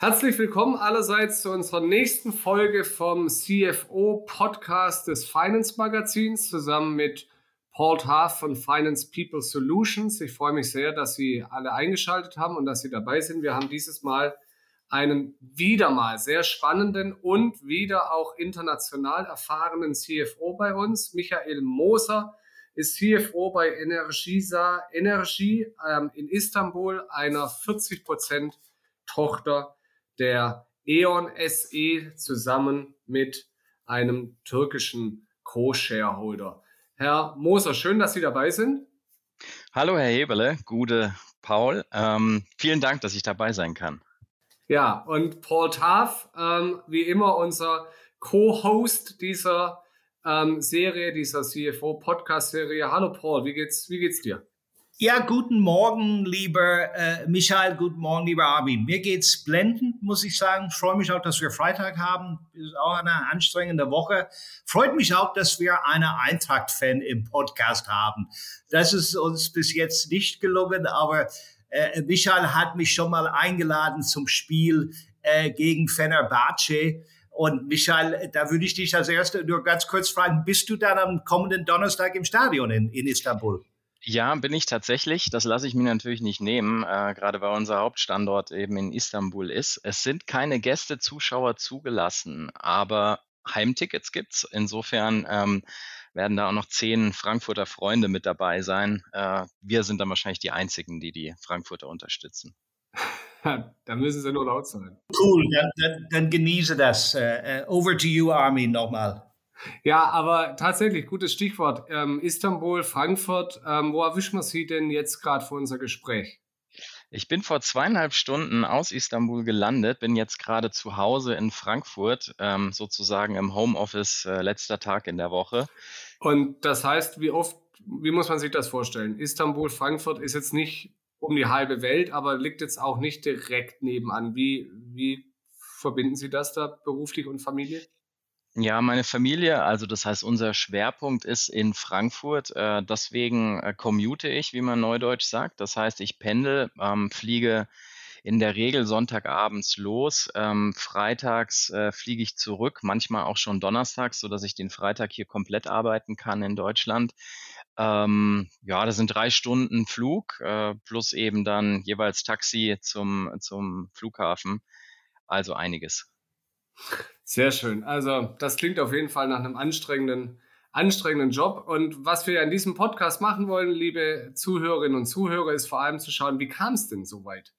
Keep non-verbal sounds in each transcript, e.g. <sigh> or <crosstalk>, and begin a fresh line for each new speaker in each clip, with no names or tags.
Herzlich willkommen allerseits zu unserer nächsten Folge vom CFO Podcast des Finance Magazins zusammen mit Paul Taff von Finance People Solutions. Ich freue mich sehr, dass Sie alle eingeschaltet haben und dass Sie dabei sind. Wir haben dieses Mal einen wieder mal sehr spannenden und wieder auch international erfahrenen CFO bei uns. Michael Moser ist CFO bei Energisa Energie ähm, in Istanbul, einer 40 Prozent Tochter der E.ON SE zusammen mit einem türkischen Co-Shareholder. Herr Moser, schön, dass Sie dabei sind.
Hallo, Herr Heberle, gute Paul. Ähm, vielen Dank, dass ich dabei sein kann.
Ja, und Paul Taff, ähm, wie immer unser Co-Host dieser ähm, Serie, dieser CFO-Podcast-Serie. Hallo Paul, wie geht's, wie geht's dir?
Ja, guten Morgen, lieber äh, Michael, guten Morgen, lieber Armin. Mir geht's blendend, muss ich sagen. Freue mich auch, dass wir Freitag haben. Ist auch eine anstrengende Woche. Freut mich auch, dass wir eine Eintracht-Fan im Podcast haben. Das ist uns bis jetzt nicht gelungen, aber äh, Michael hat mich schon mal eingeladen zum Spiel äh, gegen Fenerbahce. Und Michael, da würde ich dich als Erste nur ganz kurz fragen, bist du dann am kommenden Donnerstag im Stadion in, in Istanbul?
Ja, bin ich tatsächlich. Das lasse ich mir natürlich nicht nehmen, äh, gerade weil unser Hauptstandort eben in Istanbul ist. Es sind keine Gäste, Zuschauer zugelassen, aber Heimtickets gibt's. Insofern ähm, werden da auch noch zehn Frankfurter Freunde mit dabei sein. Äh, wir sind dann wahrscheinlich die einzigen, die die Frankfurter unterstützen. <laughs>
da müssen sie nur laut sein.
Cool, dann, dann, dann genieße das. Uh, over to you, Armin, nochmal.
Ja, aber tatsächlich, gutes Stichwort. Ähm, Istanbul, Frankfurt, ähm, wo erwischen wir Sie denn jetzt gerade für unser Gespräch?
Ich bin vor zweieinhalb Stunden aus Istanbul gelandet, bin jetzt gerade zu Hause in Frankfurt, ähm, sozusagen im Homeoffice, äh, letzter Tag in der Woche.
Und das heißt, wie oft, wie muss man sich das vorstellen? Istanbul, Frankfurt ist jetzt nicht um die halbe Welt, aber liegt jetzt auch nicht direkt nebenan. Wie, wie verbinden Sie das da beruflich und Familie?
Ja, meine Familie, also das heißt, unser Schwerpunkt ist in Frankfurt. Äh, deswegen äh, commute ich, wie man neudeutsch sagt. Das heißt, ich pendel, ähm, fliege in der Regel Sonntagabends los. Ähm, freitags äh, fliege ich zurück, manchmal auch schon donnerstags, so dass ich den Freitag hier komplett arbeiten kann in Deutschland. Ähm, ja, das sind drei Stunden Flug äh, plus eben dann jeweils Taxi zum, zum Flughafen. Also einiges.
Sehr schön. Also das klingt auf jeden Fall nach einem anstrengenden, anstrengenden Job. Und was wir in diesem Podcast machen wollen, liebe Zuhörerinnen und Zuhörer, ist vor allem zu schauen, wie kam es denn so weit?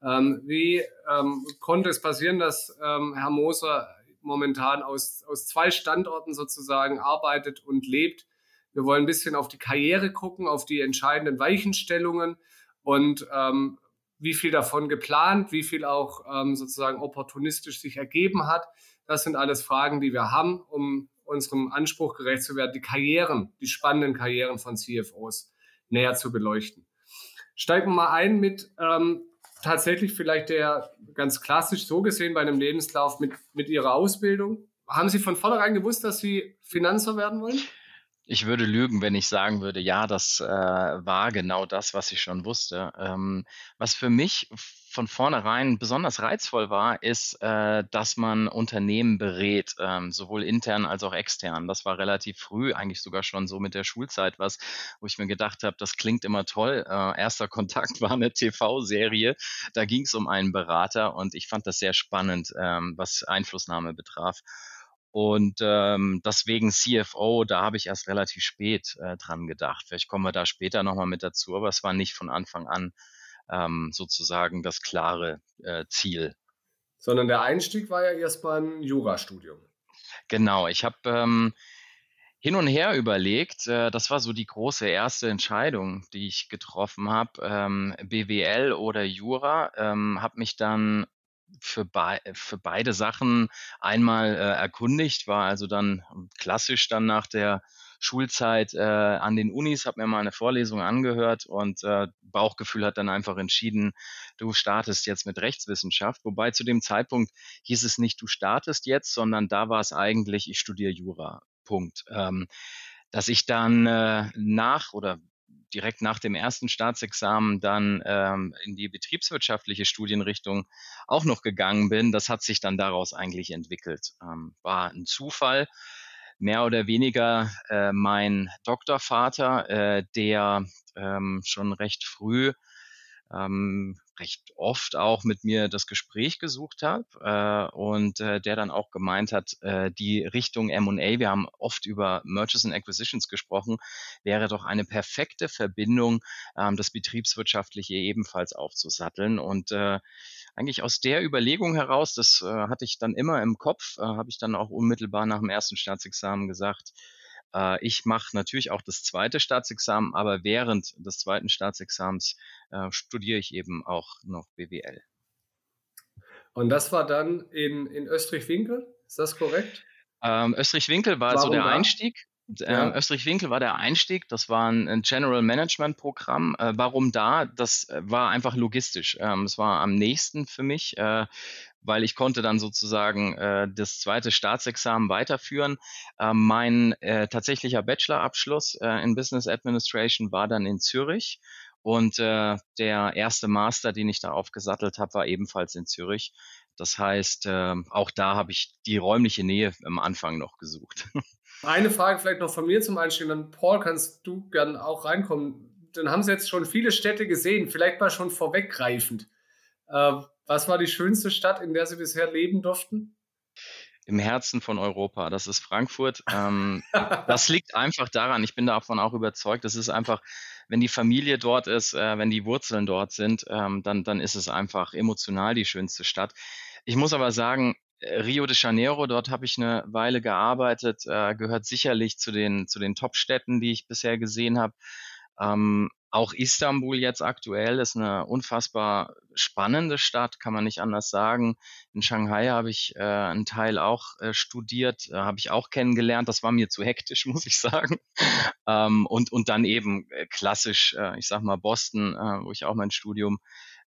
Ähm, wie ähm, konnte es passieren, dass ähm, Herr Moser momentan aus, aus zwei Standorten sozusagen arbeitet und lebt? Wir wollen ein bisschen auf die Karriere gucken, auf die entscheidenden Weichenstellungen und ähm, wie viel davon geplant, wie viel auch ähm, sozusagen opportunistisch sich ergeben hat. Das sind alles Fragen, die wir haben, um unserem Anspruch gerecht zu werden, die Karrieren, die spannenden Karrieren von CFOs näher zu beleuchten. Steigen wir mal ein mit ähm, tatsächlich vielleicht der ganz klassisch so gesehen bei einem Lebenslauf mit, mit Ihrer Ausbildung. Haben Sie von vornherein gewusst, dass Sie Finanzer werden wollen?
Ich würde lügen, wenn ich sagen würde, ja, das äh, war genau das, was ich schon wusste. Ähm, was für mich von vornherein besonders reizvoll war, ist, äh, dass man Unternehmen berät, ähm, sowohl intern als auch extern. Das war relativ früh, eigentlich sogar schon so mit der Schulzeit was, wo ich mir gedacht habe, das klingt immer toll. Äh, erster <laughs> Kontakt war eine TV-Serie, da ging es um einen Berater und ich fand das sehr spannend, ähm, was Einflussnahme betraf. Und ähm, deswegen CFO, da habe ich erst relativ spät äh, dran gedacht. Vielleicht kommen wir da später nochmal mit dazu, aber es war nicht von Anfang an ähm, sozusagen das klare äh, Ziel.
Sondern der Einstieg war ja erstmal ein Jurastudium.
Genau, ich habe ähm, hin und her überlegt. Äh, das war so die große erste Entscheidung, die ich getroffen habe. Ähm, BWL oder Jura. Ähm, habe mich dann für, be für beide Sachen einmal äh, erkundigt, war also dann klassisch dann nach der Schulzeit äh, an den Unis, habe mir mal eine Vorlesung angehört und äh, Bauchgefühl hat dann einfach entschieden, du startest jetzt mit Rechtswissenschaft. Wobei zu dem Zeitpunkt hieß es nicht, du startest jetzt, sondern da war es eigentlich, ich studiere Jura. Punkt. Ähm, dass ich dann äh, nach oder direkt nach dem ersten Staatsexamen dann ähm, in die betriebswirtschaftliche Studienrichtung auch noch gegangen bin, das hat sich dann daraus eigentlich entwickelt. Ähm, war ein Zufall, mehr oder weniger äh, mein Doktorvater, äh, der ähm, schon recht früh ähm, recht oft auch mit mir das Gespräch gesucht habe äh, und äh, der dann auch gemeint hat, äh, die Richtung M&A, wir haben oft über Mergers and Acquisitions gesprochen, wäre doch eine perfekte Verbindung, ähm, das Betriebswirtschaftliche ebenfalls aufzusatteln. Und äh, eigentlich aus der Überlegung heraus, das äh, hatte ich dann immer im Kopf, äh, habe ich dann auch unmittelbar nach dem ersten Staatsexamen gesagt, äh, ich mache natürlich auch das zweite Staatsexamen, aber während des zweiten Staatsexamens äh, studiere ich eben auch noch BWL.
Und das war dann in, in Österreich-Winkel, ist das korrekt?
Ähm, Österreich-Winkel war Warum so der da? Einstieg. Ja. Ähm, Österreich-Winkel war der Einstieg. Das war ein, General Management Programm. Äh, warum da? Das äh, war einfach logistisch. Ähm, es war am nächsten für mich. Äh, weil ich konnte dann sozusagen äh, das zweite Staatsexamen weiterführen. Äh, mein äh, tatsächlicher Bachelorabschluss äh, in Business Administration war dann in Zürich und der erste Master, den ich da aufgesattelt habe, war ebenfalls in Zürich. Das heißt, äh, auch da habe ich die räumliche Nähe am Anfang noch gesucht. <laughs>
Eine Frage vielleicht noch von mir zum Einstieg. Dann Paul, kannst du gern auch reinkommen. Dann haben Sie jetzt schon viele Städte gesehen, vielleicht mal schon vorweggreifend. Äh, was war die schönste Stadt, in der Sie bisher leben durften?
Im Herzen von Europa. Das ist Frankfurt. <laughs> Ähm, das liegt einfach daran, ich bin davon auch überzeugt, das ist einfach, wenn die Familie dort ist, äh, wenn die Wurzeln dort sind, ähm, dann, dann ist es einfach emotional die schönste Stadt. Ich muss aber sagen, Rio de Janeiro, dort habe ich eine Weile gearbeitet, äh, gehört sicherlich zu den, zu den Top-Städten, die ich bisher gesehen habe. Ähm, auch Istanbul jetzt aktuell ist eine unfassbar spannende Stadt, kann man nicht anders sagen. In Shanghai habe ich äh, einen Teil auch äh, studiert, äh, habe ich auch kennengelernt. Das war mir zu hektisch, <laughs> muss ich sagen. ähm, und, und dann eben äh, klassisch, äh, ich sag mal Boston, äh, wo ich auch mein Studium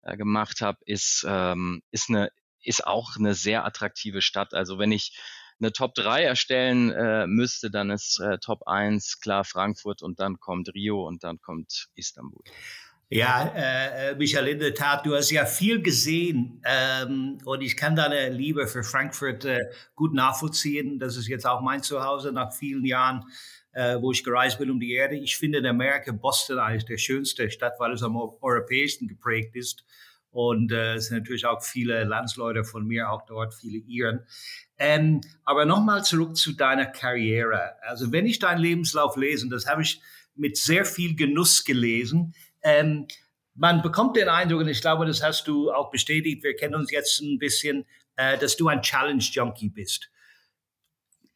gemacht habe, ist, ähm, ist, eine, ist auch eine sehr attraktive Stadt. Also wenn ich eine Top 3 erstellen äh, müsste, dann ist äh, Top 1 klar Frankfurt und dann kommt Rio und dann kommt Istanbul.
Ja, äh, äh, Michael, in der Tat, du hast ja viel gesehen ähm, und ich kann deine Liebe für Frankfurt äh, gut nachvollziehen. Das ist jetzt auch mein Zuhause nach vielen Jahren, äh, wo ich gereist bin um die Erde. Ich finde in Amerika Boston eigentlich der schönste Stadt, weil es am europäischsten geprägt ist. Und äh, es sind natürlich auch viele Landsleute von mir auch dort, viele Iren. Ähm, aber nochmal zurück zu deiner Karriere. Also wenn ich deinen Lebenslauf lese, das habe ich mit sehr viel Genuss gelesen, ähm, man bekommt den Eindruck, und ich glaube, das hast du auch bestätigt, wir kennen uns jetzt ein bisschen, äh, dass du ein Challenge-Junkie bist.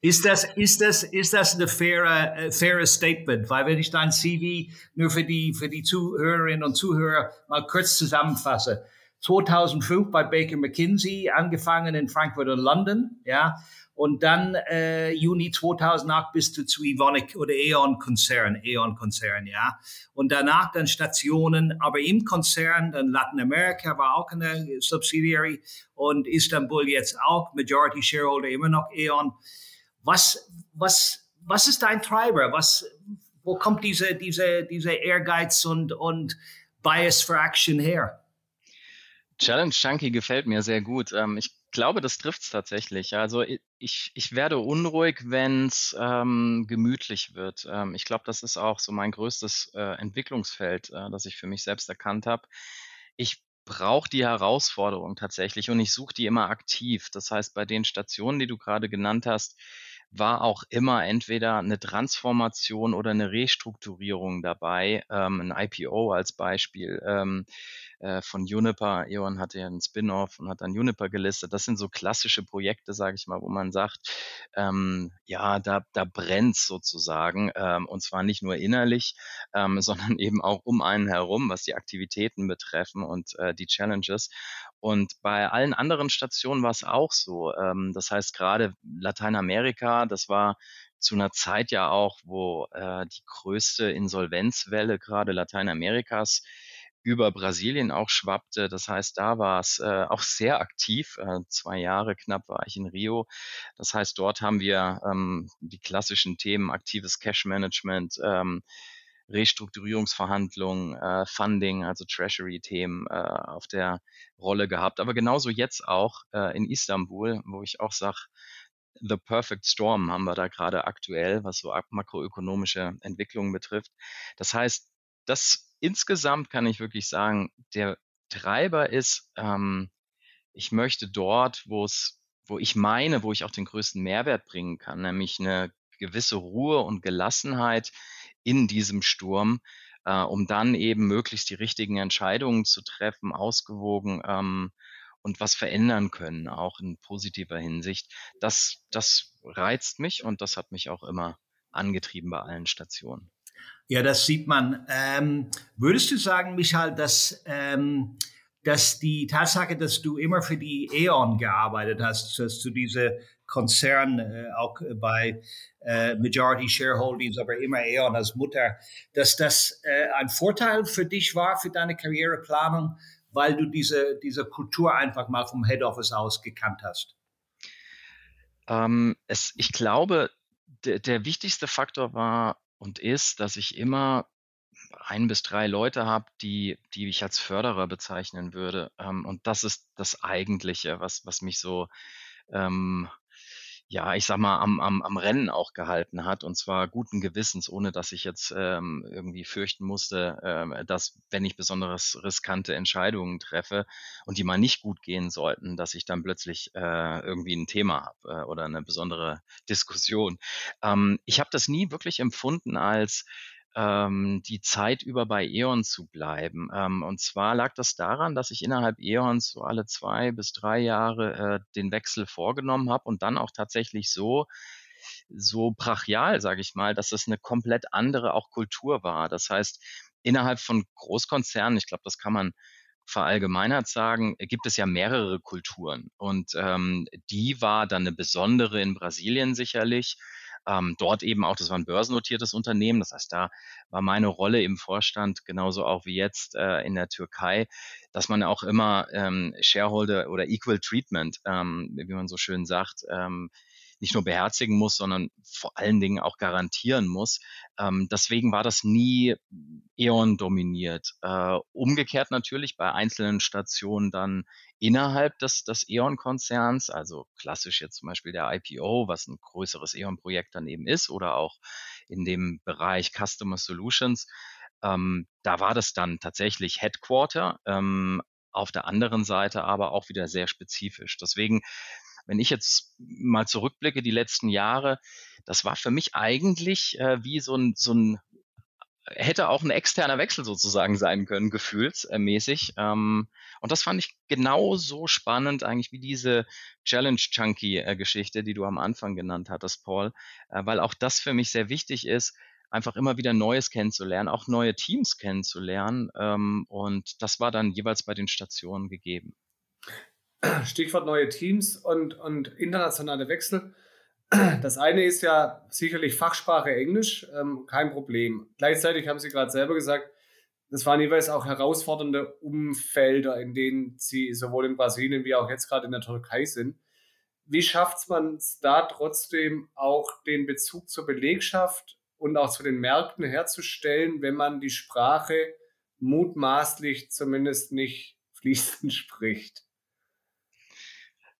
Ist das, ist das, ist das ein faire, äh, faires Statement? Weil wenn ich dein CV nur für die, für die Zuhörerinnen und Zuhörer mal kurz zusammenfasse. 2005 bei Baker McKinsey, angefangen in Frankfurt und London, ja. Und dann äh, Juni 2008 bist du zu Evonik oder E.ON-Konzern, E.ON-Konzern, ja. Und danach dann Stationen, aber im Konzern, dann Lateinamerika war auch eine Subsidiary und Istanbul jetzt auch, Majority Shareholder immer noch E.ON. Was, was, was ist dein Treiber? Was, wo kommt diese, diese, diese Ehrgeiz und, und Bias for Action her?
Challenge Chunky gefällt mir sehr gut. Ähm, ich glaube, das trifft es tatsächlich. Also ich, ich werde unruhig, wenn es ähm, gemütlich wird. Ähm, ich glaube, das ist auch so mein größtes äh, Entwicklungsfeld, äh, das ich für mich selbst erkannt habe. Ich brauche die Herausforderung tatsächlich und ich suche die immer aktiv. Das heißt, bei den Stationen, die du gerade genannt hast, war auch immer entweder eine Transformation oder eine Restrukturierung dabei. Ähm, ein IPO als Beispiel ähm, äh, von Juniper. E.ON hatte ja einen Spin-off und hat dann Juniper gelistet. Das sind so klassische Projekte, sage ich mal, wo man sagt, ähm, ja, da, da brennt sozusagen ähm, und zwar nicht nur innerlich, ähm, <laughs> sondern eben auch um einen herum, was die Aktivitäten betreffen und äh, die Challenges. Und bei allen anderen Stationen war es auch so. Ähm, das heißt, gerade Lateinamerika, das war zu einer Zeit ja auch, wo äh, die größte Insolvenzwelle gerade Lateinamerikas über Brasilien auch schwappte. Das heißt, da war es äh, auch sehr aktiv. Äh, zwei Jahre knapp war ich in Rio. Das heißt, dort haben wir ähm, die klassischen Themen aktives Cash Management, ähm, Restrukturierungsverhandlungen, äh, Funding, also Treasury-Themen äh, auf der Rolle gehabt. Aber genauso jetzt auch äh, in Istanbul, wo ich auch sage, The Perfect Storm haben wir da gerade aktuell, was so makroökonomische Entwicklungen betrifft. Das heißt, das insgesamt kann ich wirklich sagen, der Treiber ist, ähm, ich möchte dort, wo es, wo ich meine, wo ich auch den größten Mehrwert bringen kann, nämlich eine gewisse Ruhe und Gelassenheit in diesem Sturm, äh, um dann eben möglichst die richtigen Entscheidungen zu treffen, ausgewogen ähm, und was verändern können, auch in positiver Hinsicht. Das, das reizt mich und das hat mich auch immer angetrieben bei allen Stationen.
Ja, das sieht man. Ähm, würdest du sagen, Michael, dass, ähm, dass die Tatsache, dass du immer für die E.ON gearbeitet hast, dass du diese Konzern äh, auch bei äh, Majority Shareholdings, aber immer E.ON als Mutter, dass das äh, ein Vorteil für dich war, für deine Karriereplanung, weil du diese, diese Kultur einfach mal vom Head Office aus gekannt hast?
Ähm, es, ich glaube, der, der wichtigste Faktor war und ist, dass ich immer ein bis drei Leute habe, die, die ich als Förderer bezeichnen würde. Ähm, und das ist das Eigentliche, was, was mich so ähm, ja, ich sag mal, am, am, am Rennen auch gehalten hat und zwar guten Gewissens, ohne dass ich jetzt ähm, irgendwie fürchten musste, ähm, dass wenn ich besonders riskante Entscheidungen treffe und die mal nicht gut gehen sollten, dass ich dann plötzlich äh, irgendwie ein Thema habe äh, oder eine besondere Diskussion. Ähm, ich habe das nie wirklich empfunden als ähm, die Zeit über bei E.ON zu bleiben. Ähm, und zwar lag das daran, dass ich innerhalb E.ONs so alle zwei bis drei Jahre äh, den Wechsel vorgenommen habe und dann auch tatsächlich so so brachial, sage ich mal, dass es eine komplett andere auch Kultur war. Das heißt, innerhalb von Großkonzernen, ich glaube, das kann man verallgemeinert sagen, gibt es ja mehrere Kulturen. Und ähm, die war dann eine besondere in Brasilien sicherlich. Ähm, dort eben auch, das war ein börsennotiertes Unternehmen. Das heißt, da war meine Rolle im Vorstand genauso auch wie jetzt äh, in der Türkei, dass man auch immer ähm, Shareholder oder Equal Treatment, ähm, wie man so schön sagt, ähm, nicht nur beherzigen muss, sondern vor allen Dingen auch garantieren muss. Ähm, deswegen war das nie E.ON dominiert. Äh, umgekehrt natürlich bei einzelnen Stationen dann innerhalb des, des E.ON-Konzerns, also klassisch jetzt zum Beispiel der IPO, was ein größeres E.ON-Projekt dann eben ist, oder auch in dem Bereich Customer Solutions. Ähm, da war das dann tatsächlich Headquarter, ähm, auf der anderen Seite aber auch wieder sehr spezifisch. Deswegen wenn ich jetzt mal zurückblicke, die letzten Jahre, das war für mich eigentlich äh, wie so ein, so ein hätte auch ein externer Wechsel sozusagen sein können, gefühlsmäßig. Ähm, und das fand ich genauso spannend eigentlich wie diese Challenge-Chunky-Geschichte, die du am Anfang genannt hattest, Paul, äh, weil auch das für mich sehr wichtig ist, einfach immer wieder Neues kennenzulernen, auch neue Teams kennenzulernen. Ähm, und das war dann jeweils bei den Stationen gegeben.
Stichwort neue Teams und, und internationale Wechsel. Das eine ist ja sicherlich Fachsprache Englisch, ähm, kein Problem. Gleichzeitig haben Sie gerade selber gesagt, das waren jeweils auch herausfordernde Umfelder, in denen Sie sowohl in Brasilien wie auch jetzt gerade in der Türkei sind. Wie schafft man es da trotzdem auch den Bezug zur Belegschaft und auch zu den Märkten herzustellen, wenn man die Sprache mutmaßlich zumindest nicht <laughs> fließend spricht?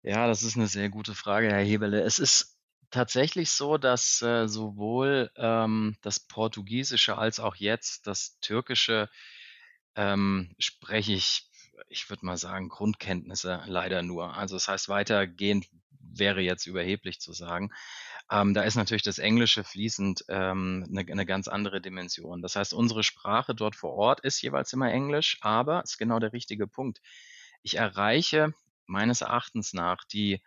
Ja, das ist eine sehr gute Frage, Herr Hebele. Es ist tatsächlich so, dass äh, sowohl ähm, das Portugiesische als auch jetzt das Türkische ähm, spreche ich, ich würde mal sagen, Grundkenntnisse leider nur. Also das heißt, weitergehend wäre jetzt überheblich zu sagen. Ähm, da ist natürlich das Englische fließend ähm, eine, eine ganz andere Dimension. Das heißt, unsere Sprache dort vor Ort ist jeweils immer Englisch, aber ist genau der richtige Punkt. Ich erreiche meines Erachtens nach die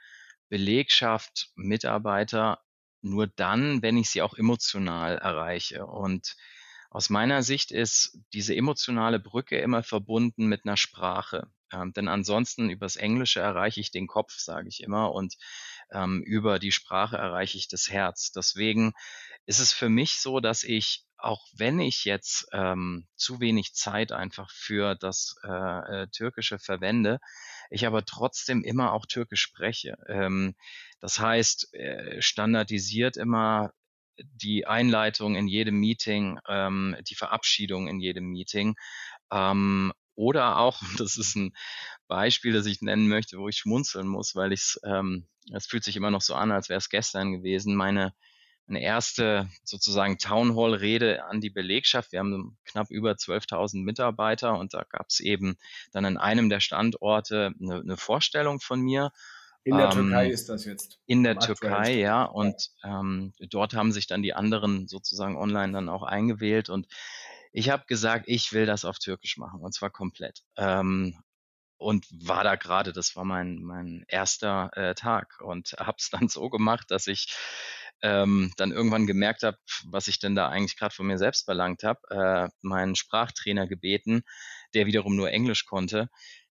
Belegschaft, Mitarbeiter nur dann, wenn ich sie auch emotional erreiche. Und aus meiner Sicht ist diese emotionale Brücke immer verbunden mit einer Sprache. Ähm, denn ansonsten übers Englische erreiche ich den Kopf, sage ich immer, und ähm, über die Sprache erreiche ich das Herz. Deswegen ist es für mich so, dass ich auch wenn ich jetzt ähm, zu wenig Zeit einfach für das äh, äh, Türkische verwende, ich aber trotzdem immer auch Türkisch spreche. Ähm, das heißt, äh, standardisiert immer die Einleitung in jedem Meeting, ähm, die Verabschiedung in jedem Meeting. Ähm, oder auch, <laughs> das ist ein Beispiel, das ich nennen möchte, wo ich schmunzeln muss, weil ich es, ähm, es fühlt sich immer noch so an, als wäre es gestern gewesen. Meine, meine erste sozusagen Town Hall Rede an die Belegschaft. Wir haben knapp über 12.000 Mitarbeiter und da gab es eben dann an einem der Standorte eine, eine Vorstellung von mir
in der ähm, Türkei ist das jetzt.
In der Türkei, ja. Und ähm, dort haben sich dann die anderen sozusagen online dann auch eingewählt. Und ich habe gesagt, ich will das auf Türkisch machen und zwar komplett. Ähm, und war da gerade, das war mein, mein erster äh, Tag und <laughs> habe es dann so gemacht, dass ich ähm, dann irgendwann gemerkt habe, was ich denn da eigentlich gerade von mir selbst verlangt habe, äh, meinen Sprachtrainer gebeten, der wiederum nur Englisch konnte,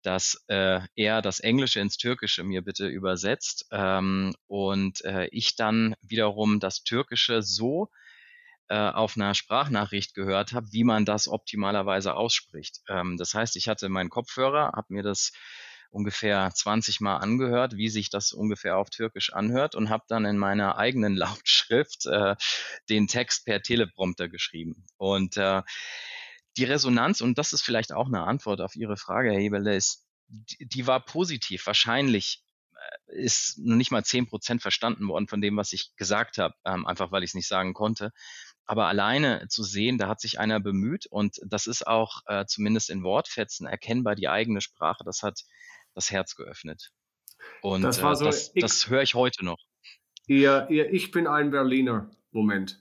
dass äh, er das Englische ins Türkische mir bitte übersetzt ähm, und äh, ich dann wiederum das Türkische so auf einer Sprachnachricht gehört habe, wie man das optimalerweise ausspricht. Ähm, das heißt, ich hatte meinen Kopfhörer, habe mir das ungefähr 20 Mal angehört, wie sich das ungefähr auf Türkisch anhört und habe dann in meiner eigenen <laughs> Lautschrift äh, den Text per Teleprompter geschrieben. Und äh, die Resonanz, und das ist vielleicht auch eine Antwort auf Ihre Frage, Herr Heberle, ist, die, die war positiv. Wahrscheinlich äh, ist noch nicht mal zehn Prozent verstanden worden von dem, was ich gesagt habe, ähm, einfach weil ich es nicht sagen konnte. Aber alleine zu sehen, da hat sich einer bemüht und das ist auch äh, zumindest in Wortfetzen erkennbar die eigene Sprache. Das hat das Herz geöffnet. Und das, äh, so das, das höre ich heute noch.
Ihr, ihr Ich bin ein Berliner Moment.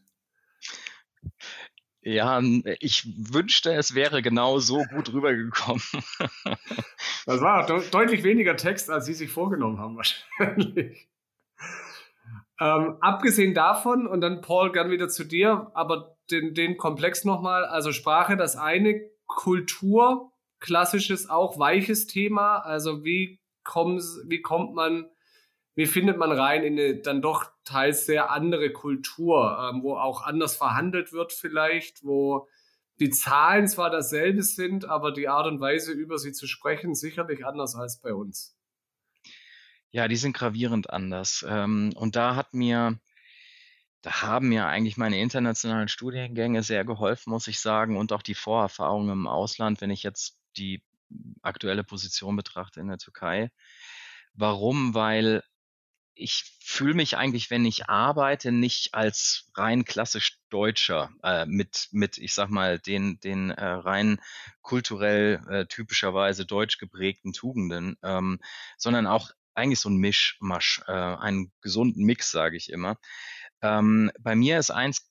Ja, ich wünschte, es wäre genau so gut rübergekommen.
Das war de deutlich weniger Text, als Sie sich vorgenommen haben, wahrscheinlich. Ähm, abgesehen davon, und dann Paul, gern wieder zu dir, aber den, den Komplex nochmal, also Sprache, das eine, Kultur, klassisches, auch weiches Thema, also wie, wie kommt man wie findet man rein in eine dann doch teils sehr andere Kultur, ähm, wo auch anders verhandelt wird vielleicht, wo die Zahlen zwar dasselbe sind, aber die Art und Weise, über sie zu sprechen, sicherlich anders als bei uns.
Ja, die sind gravierend anders. Ähm, und da hat mir, da haben mir eigentlich meine internationalen Studiengänge sehr geholfen, muss ich sagen, und auch die Vorerfahrungen im Ausland, wenn ich jetzt die aktuelle Position betrachte in der Türkei. Warum? Weil ich fühle mich eigentlich, wenn ich arbeite, nicht als rein klassisch Deutscher äh, mit, mit, ich sag mal, den, den äh, rein kulturell äh, typischerweise deutsch geprägten Tugenden, ähm, sondern auch eigentlich so ein Mischmasch, äh, einen gesunden Mix, sage ich immer. Ähm, bei mir ist eins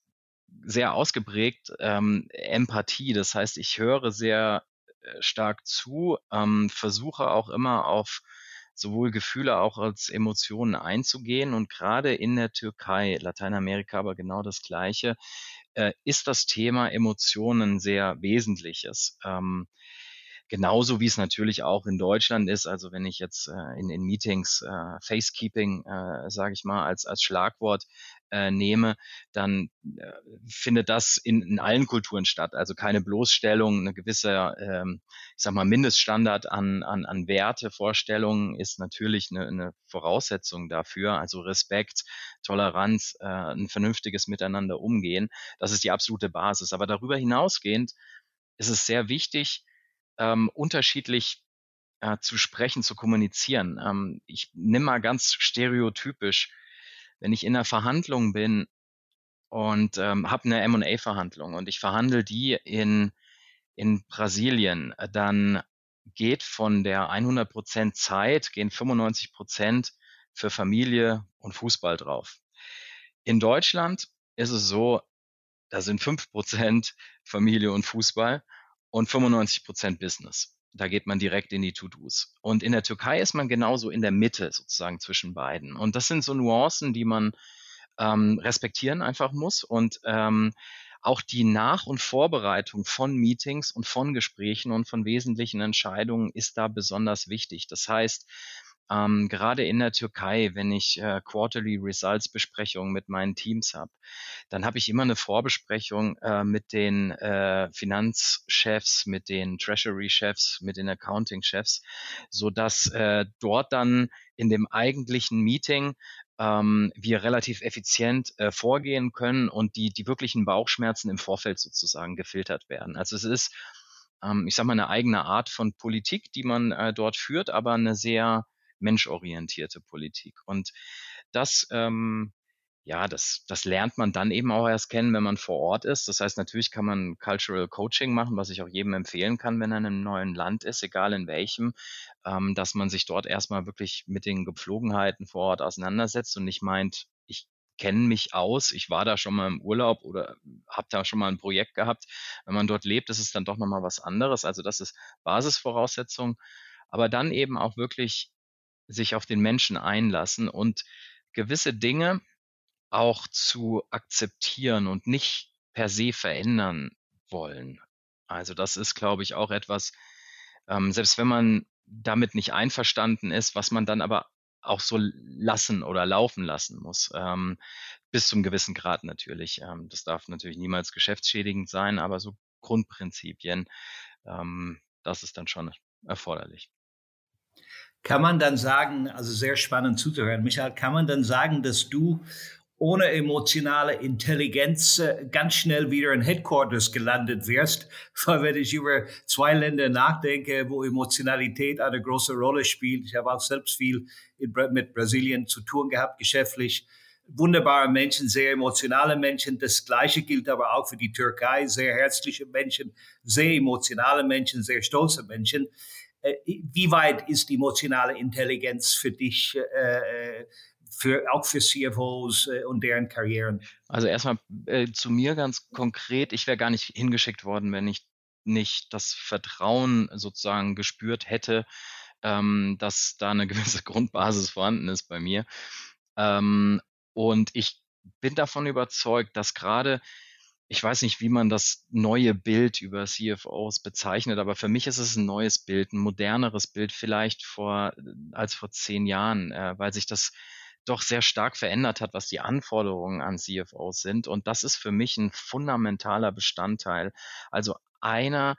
sehr ausgeprägt, ähm, Empathie. Das heißt, ich höre sehr äh, stark zu, ähm, versuche auch immer auf sowohl Gefühle auch als Emotionen einzugehen. Und gerade in der Türkei, Lateinamerika aber genau das Gleiche, äh, ist das Thema Emotionen sehr wesentliches. Ähm, genauso wie es natürlich auch in Deutschland ist. Also wenn ich jetzt äh, in, in Meetings äh, Facekeeping, äh, sage ich mal, als, als Schlagwort äh, nehme, dann äh, findet das in, in allen Kulturen statt. Also keine Bloßstellung, eine gewisse, ähm, ich sag mal, Mindeststandard an, an, an Werte, Vorstellungen ist natürlich eine, eine Voraussetzung dafür. Also Respekt, Toleranz, äh, ein vernünftiges Miteinander umgehen. Das ist die absolute Basis. Aber darüber hinausgehend ist es sehr wichtig, ähm, unterschiedlich äh, zu sprechen, zu kommunizieren. Ähm, ich nehme mal ganz stereotypisch wenn ich in einer Verhandlung bin und ähm, habe eine M&A-Verhandlung und ich verhandle die in, in Brasilien, dann geht von der 100% Zeit, gehen 95% für Familie und Fußball drauf. In Deutschland ist es so, da sind 5% Familie und Fußball und 95% Business. Da geht man direkt in die To-Dos. Und in der Türkei ist man genauso in der Mitte sozusagen zwischen beiden. Und das sind so Nuancen, die man ähm, respektieren einfach muss. Und ähm, auch die Nach- und Vorbereitung von Meetings und von Gesprächen und von wesentlichen Entscheidungen ist da besonders wichtig. Das heißt, ähm, gerade in der Türkei, wenn ich äh, Quarterly Results Besprechungen mit meinen Teams habe, dann habe ich immer eine Vorbesprechung äh, mit den äh, Finanzchefs, mit den Treasury-Chefs, mit den Accounting-Chefs, so dass äh, dort dann in dem eigentlichen Meeting ähm, wir relativ effizient äh, vorgehen können und die, die wirklichen Bauchschmerzen im Vorfeld sozusagen gefiltert werden. Also es ist, ähm, ich sage mal, eine eigene Art von Politik, die man äh, dort führt, aber eine sehr menschorientierte Politik. Und das ähm, ja, das, das lernt man dann eben auch erst kennen, wenn man vor Ort ist. Das heißt, natürlich kann man Cultural Coaching machen, was ich auch jedem empfehlen kann, wenn er in einem neuen Land ist, egal in welchem, ähm, dass man sich dort erstmal wirklich mit den Gepflogenheiten vor Ort auseinandersetzt und nicht meint, ich kenne mich aus, ich war da schon mal im Urlaub oder habe da schon mal ein Projekt gehabt. Wenn man dort lebt, ist es dann doch nochmal was anderes. Also das ist Basisvoraussetzung. Aber dann eben auch wirklich sich auf den Menschen einlassen und gewisse Dinge, auch zu akzeptieren und nicht per se verändern wollen. Also das ist, glaube ich, auch etwas, ähm, selbst wenn man damit nicht einverstanden ist, was man dann aber auch so lassen oder laufen lassen muss, ähm, bis zum gewissen Grad natürlich. Ähm, das darf natürlich niemals geschäftsschädigend sein, aber so Grundprinzipien, ähm, das ist dann schon erforderlich.
Kann man dann sagen, also sehr spannend zuzuhören, Michael, kann man dann sagen, dass du ohne emotionale Intelligenz äh, ganz schnell wieder in Headquarters gelandet wirst. <laughs> Weil wenn ich über zwei Länder nachdenke, wo Emotionalität eine große Rolle spielt, ich habe auch selbst viel mit Brasilien zu tun gehabt, geschäftlich. Wunderbare Menschen, sehr emotionale Menschen. Das Gleiche gilt aber auch für die Türkei. Sehr herzliche Menschen, sehr emotionale Menschen, sehr stolze Menschen. Äh, wie weit ist emotionale Intelligenz für dich äh, für, auch für CFOs äh, und deren Karrieren?
Also erstmal äh, zu mir ganz konkret, ich wäre gar nicht hingeschickt worden, wenn ich nicht das Vertrauen sozusagen gespürt hätte, ähm, dass da eine <laughs> gewisse Grundbasis vorhanden ist bei mir. Ähm, und ich bin davon überzeugt, dass gerade ich weiß nicht, wie man das neue Bild über CFOs bezeichnet, aber für mich ist es ein neues Bild, ein moderneres Bild vielleicht vor als vor zehn Jahren, äh, weil sich das doch sehr stark verändert hat, was die Anforderungen an CFOs sind. Und das ist für mich ein fundamentaler Bestandteil. Also einer,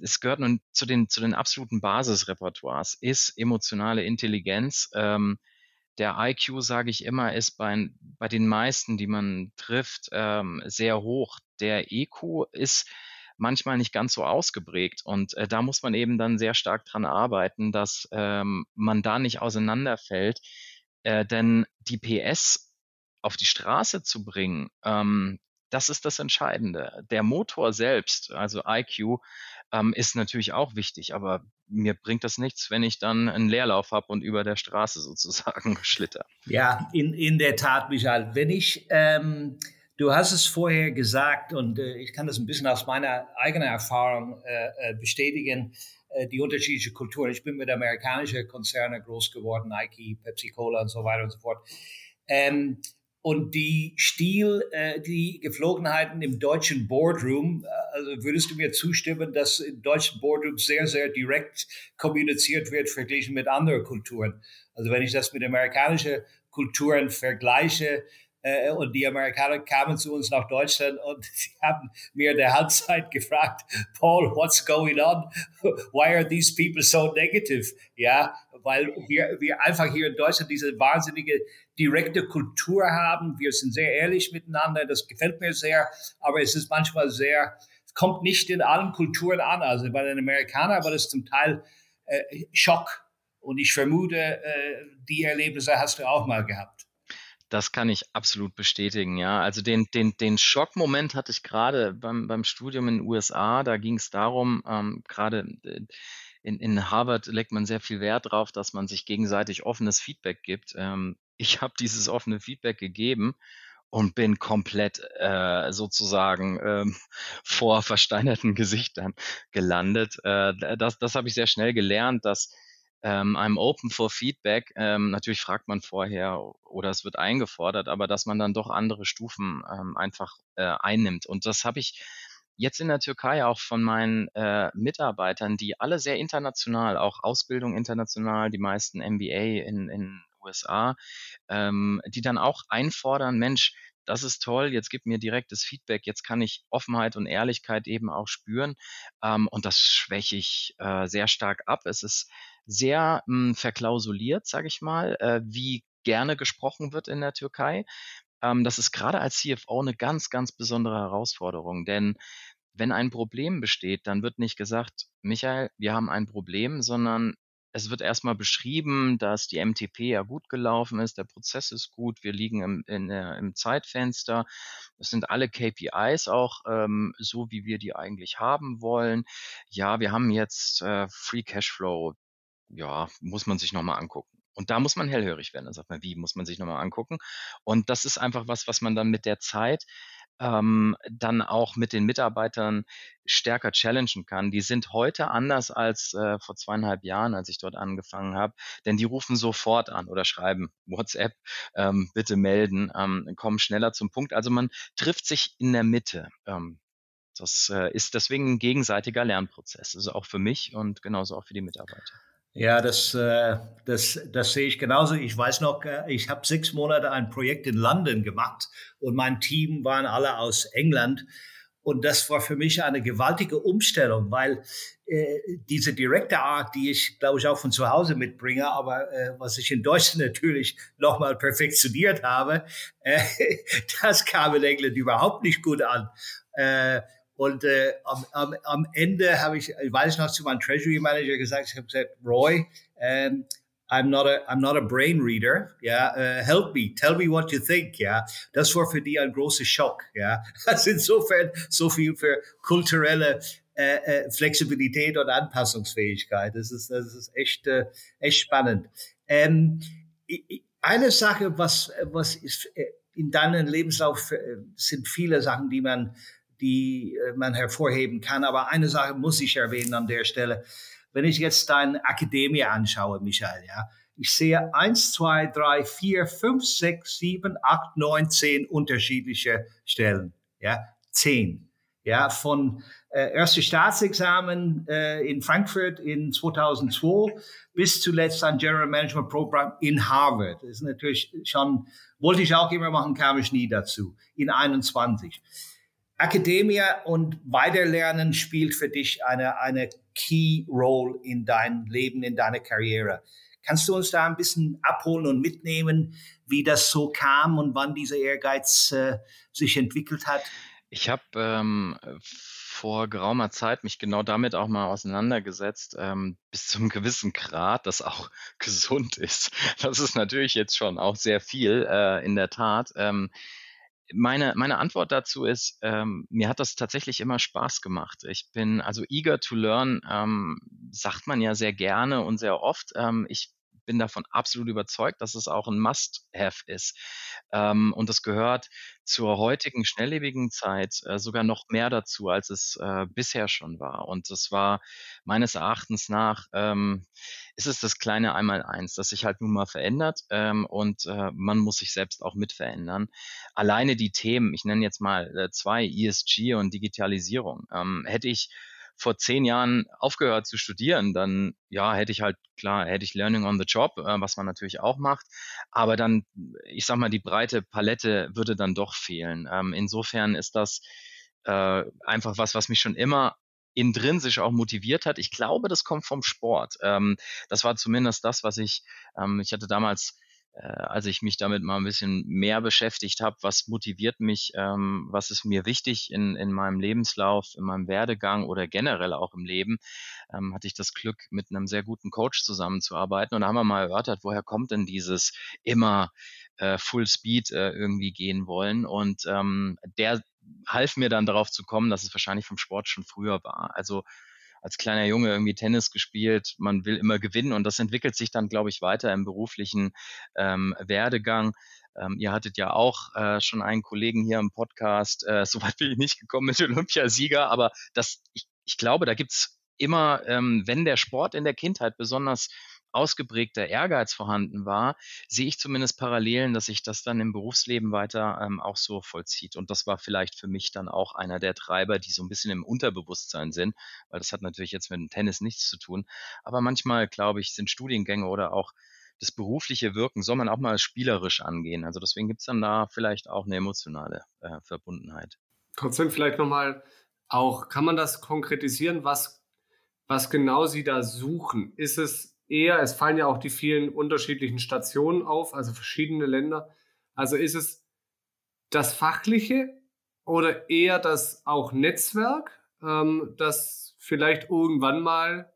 es gehört nun zu den, zu den absoluten Basisrepertoires, ist emotionale Intelligenz. Ähm, der IQ, sage ich immer, ist bei, bei den meisten, die man trifft, ähm, sehr hoch. Der EQ ist manchmal nicht ganz so ausgeprägt. Und äh, da muss man eben dann sehr stark dran arbeiten, dass ähm, man da nicht auseinanderfällt. Äh, denn die PS auf die Straße zu bringen, ähm, das ist das Entscheidende. Der Motor selbst, also IQ, ähm, ist natürlich auch wichtig, aber mir bringt das nichts, wenn ich dann einen Leerlauf habe und über der Straße <laughs> sozusagen schlitter.
Ja, in, in der Tat, Michael. Wenn ich, ähm, du hast es vorher gesagt und äh, ich kann das ein bisschen aus meiner eigenen Erfahrung äh, äh bestätigen, äh, die unterschiedliche Kultur. Ich bin mit amerikanischen Konzernen groß geworden, Nike, Pepsi Cola und so weiter und so fort. Ähm, und die Stil, äh, die Geflogenheiten im deutschen Boardroom, äh, also würdest du mir zustimmen, dass im deutschen Boardroom sehr, sehr direkt kommuniziert wird, verglichen mit anderen Kulturen. Also wenn ich das mit amerikanischen Kulturen vergleiche, äh, und die Amerikaner kamen zu uns nach Deutschland und <laughs> sie haben mir in der Halbzeit gefragt, Paul, what's going on? Why are these people so negative? Ja, weil wir, wir einfach hier in Deutschland diese wahnsinnige direkte Kultur haben. Wir sind sehr ehrlich miteinander. Das gefällt mir sehr. Aber es ist manchmal sehr, es kommt nicht in allen Kulturen an. Also bei den Amerikanern war das zum Teil äh, Schock. Und ich vermute, äh, die Erlebnisse hast du auch mal gehabt.
Das kann ich absolut bestätigen, ja. Also den, den, den Schockmoment hatte ich gerade beim, beim Studium in den USA. Da ging es darum, ähm, gerade äh, in, in Harvard legt man sehr viel Wert darauf, dass man sich gegenseitig offenes Feedback gibt. Ähm, ich habe dieses offene Feedback gegeben und bin komplett äh, sozusagen ähm, <laughs> vor versteinerten Gesichtern gelandet. Äh, das das habe ich sehr schnell gelernt, dass ähm, I'm open for Feedback. Ähm, natürlich fragt man vorher oder es wird eingefordert, aber dass man dann doch andere Stufen ähm, einfach äh, einnimmt. Und das habe ich jetzt in der Türkei auch von meinen äh, Mitarbeitern, die alle sehr international, auch Ausbildung international, die meisten MBA in, in USA, ähm, die dann auch einfordern, Mensch, das ist toll, jetzt gibt mir direktes Feedback, jetzt kann ich Offenheit und Ehrlichkeit eben auch spüren ähm, und das schwäche ich äh, sehr stark ab. Es ist sehr mh, hm, verklausuliert, sage ich mal, äh, wie gerne gesprochen wird in der Türkei. Ähm, das ist gerade als CFO eine ganz, ganz besondere Herausforderung, denn wenn ein Problem besteht, dann wird nicht gesagt, Michael, wir haben ein Problem, sondern es wird erstmal beschrieben, dass die MTP ja gut gelaufen ist, der Prozess ist gut, wir liegen im, in, im Zeitfenster. Es sind alle KPIs auch ähm, so, wie wir die eigentlich haben wollen. Ja, wir haben jetzt äh, Free Cashflow. Ja, muss man sich nochmal angucken. Und da muss man hellhörig werden. Dann sagt man, wie muss man sich nochmal angucken? Und das ist einfach was, was man dann mit der Zeit ähm, dann auch mit den Mitarbeitern stärker challengen kann. Die sind heute anders als äh, vor zweieinhalb Jahren, als ich dort angefangen habe, denn die rufen sofort an oder schreiben <laughs> WhatsApp, ähm, bitte melden, ähm, kommen schneller zum Punkt. Also man trifft sich in der Mitte. Ähm, das äh, ist deswegen ein gegenseitiger Lernprozess, also auch für mich und genauso auch für die Mitarbeiter.
Ja, das, äh, das, das sehe ich genauso. Ich weiß noch, äh, ich habe sechs Monate ein Projekt in London gemacht und mein Team waren alle aus England. Und das war für mich eine gewaltige Umstellung, weil äh, diese direkte Art, die ich, glaube ich, auch von zu Hause mitbringe, aber äh, was ich in Deutschland <laughs> natürlich nochmal perfektioniert habe, äh, <laughs> das kam in England überhaupt nicht gut an. Äh, und äh, am, am, am Ende habe ich, ich weiß noch zu meinem Treasury Manager gesagt, ich habe gesagt, Roy, ähm, I'm not a I'm not a brain reader. Ja, yeah? uh, help me, tell me what you think. Ja, yeah? das war für die ein großer Schock. Ja, <laughs> also insofern so viel für kulturelle äh, äh, Flexibilität und Anpassungsfähigkeit. Das ist das ist echt äh, echt spannend. Ähm, eine Sache, was was ist äh, in deinem Lebenslauf äh, sind viele Sachen, die man die äh, man hervorheben kann. Aber eine Sache muss ich erwähnen an der Stelle. Wenn ich jetzt deine Akademie anschaue, Michael, ja, ich sehe eins, zwei, drei, vier, fünf, sechs, sieben, acht, neun, zehn unterschiedliche Stellen. Ja, zehn. Ja, von äh, erste Staatsexamen äh, in Frankfurt in 2002 bis zuletzt ein General Management Program in Harvard. Das ist natürlich schon, wollte ich auch immer machen, kam ich nie dazu. In 21. Akademie und Weiterlernen spielt für dich eine, eine Key Role in dein Leben, in deine Karriere. Kannst du uns da ein bisschen abholen und mitnehmen, wie das so kam und wann dieser Ehrgeiz äh, sich entwickelt hat?
Ich habe ähm, vor geraumer Zeit mich genau damit auch mal auseinandergesetzt, ähm, bis zum gewissen Grad, das auch <laughs> gesund ist. Das ist natürlich jetzt schon auch sehr viel, äh, in der Tat. Ähm, meine, meine Antwort dazu ist, ähm, mir hat das tatsächlich immer Spaß gemacht. Ich bin also eager to learn, ähm, sagt man ja sehr gerne und sehr oft. Ähm, ich bin davon absolut überzeugt, dass es auch ein Must-Have ist. Ähm, und das gehört zur heutigen schnelllebigen Zeit äh, sogar noch mehr dazu, als es äh, bisher schon war. Und das war meines Erachtens nach, ähm, ist es das kleine Einmaleins, das sich halt nun mal verändert ähm, und äh, man muss sich selbst auch mit verändern. Alleine die Themen, ich nenne jetzt mal äh, zwei, ESG und Digitalisierung, ähm, hätte ich vor zehn Jahren aufgehört zu studieren, dann ja, hätte ich halt, klar, hätte ich Learning on the Job, äh, was man natürlich auch macht. Aber dann, ich sag mal, die breite Palette würde dann doch fehlen. Ähm, insofern ist das äh, einfach was, was mich schon immer intrinsisch auch motiviert hat. Ich glaube, das kommt vom Sport. Ähm, das war zumindest das, was ich, ähm, ich hatte damals äh, als ich mich damit mal ein bisschen mehr beschäftigt habe, was motiviert mich, ähm, was ist mir wichtig in, in meinem Lebenslauf, in meinem Werdegang oder generell auch im Leben, ähm, hatte ich das Glück, mit einem sehr guten Coach zusammenzuarbeiten. Und da haben wir mal erörtert, woher kommt denn dieses immer äh, Full Speed äh, irgendwie gehen wollen. Und ähm, der half mir dann darauf zu kommen, dass es wahrscheinlich vom Sport schon früher war. Also als kleiner Junge irgendwie Tennis gespielt, man will immer gewinnen und das entwickelt sich dann, glaube ich, weiter im beruflichen ähm, Werdegang. Ähm, ihr hattet ja auch äh, schon einen Kollegen hier im Podcast, äh, <laughs> soweit bin ich nicht gekommen mit Olympiasieger, aber das, ich, ich glaube, da gibt's immer, ähm, wenn der Sport in der Kindheit besonders ausgeprägter Ehrgeiz vorhanden war, sehe ich zumindest Parallelen, dass sich das dann im Berufsleben weiter ähm, auch so vollzieht. Und das war vielleicht für mich dann auch einer der Treiber, die so ein bisschen im Unterbewusstsein sind, weil das hat natürlich jetzt mit dem Tennis nichts zu tun. Aber manchmal, glaube ich, sind Studiengänge oder auch das berufliche Wirken soll man auch mal spielerisch angehen. Also deswegen gibt es dann da vielleicht auch eine emotionale äh, Verbundenheit.
Trotzdem vielleicht nochmal auch, kann man das konkretisieren, was, was genau Sie da suchen? Ist es eher, es fallen ja auch die vielen unterschiedlichen Stationen auf, also verschiedene Länder. Also ist es das Fachliche oder eher das auch Netzwerk, ähm, das vielleicht irgendwann mal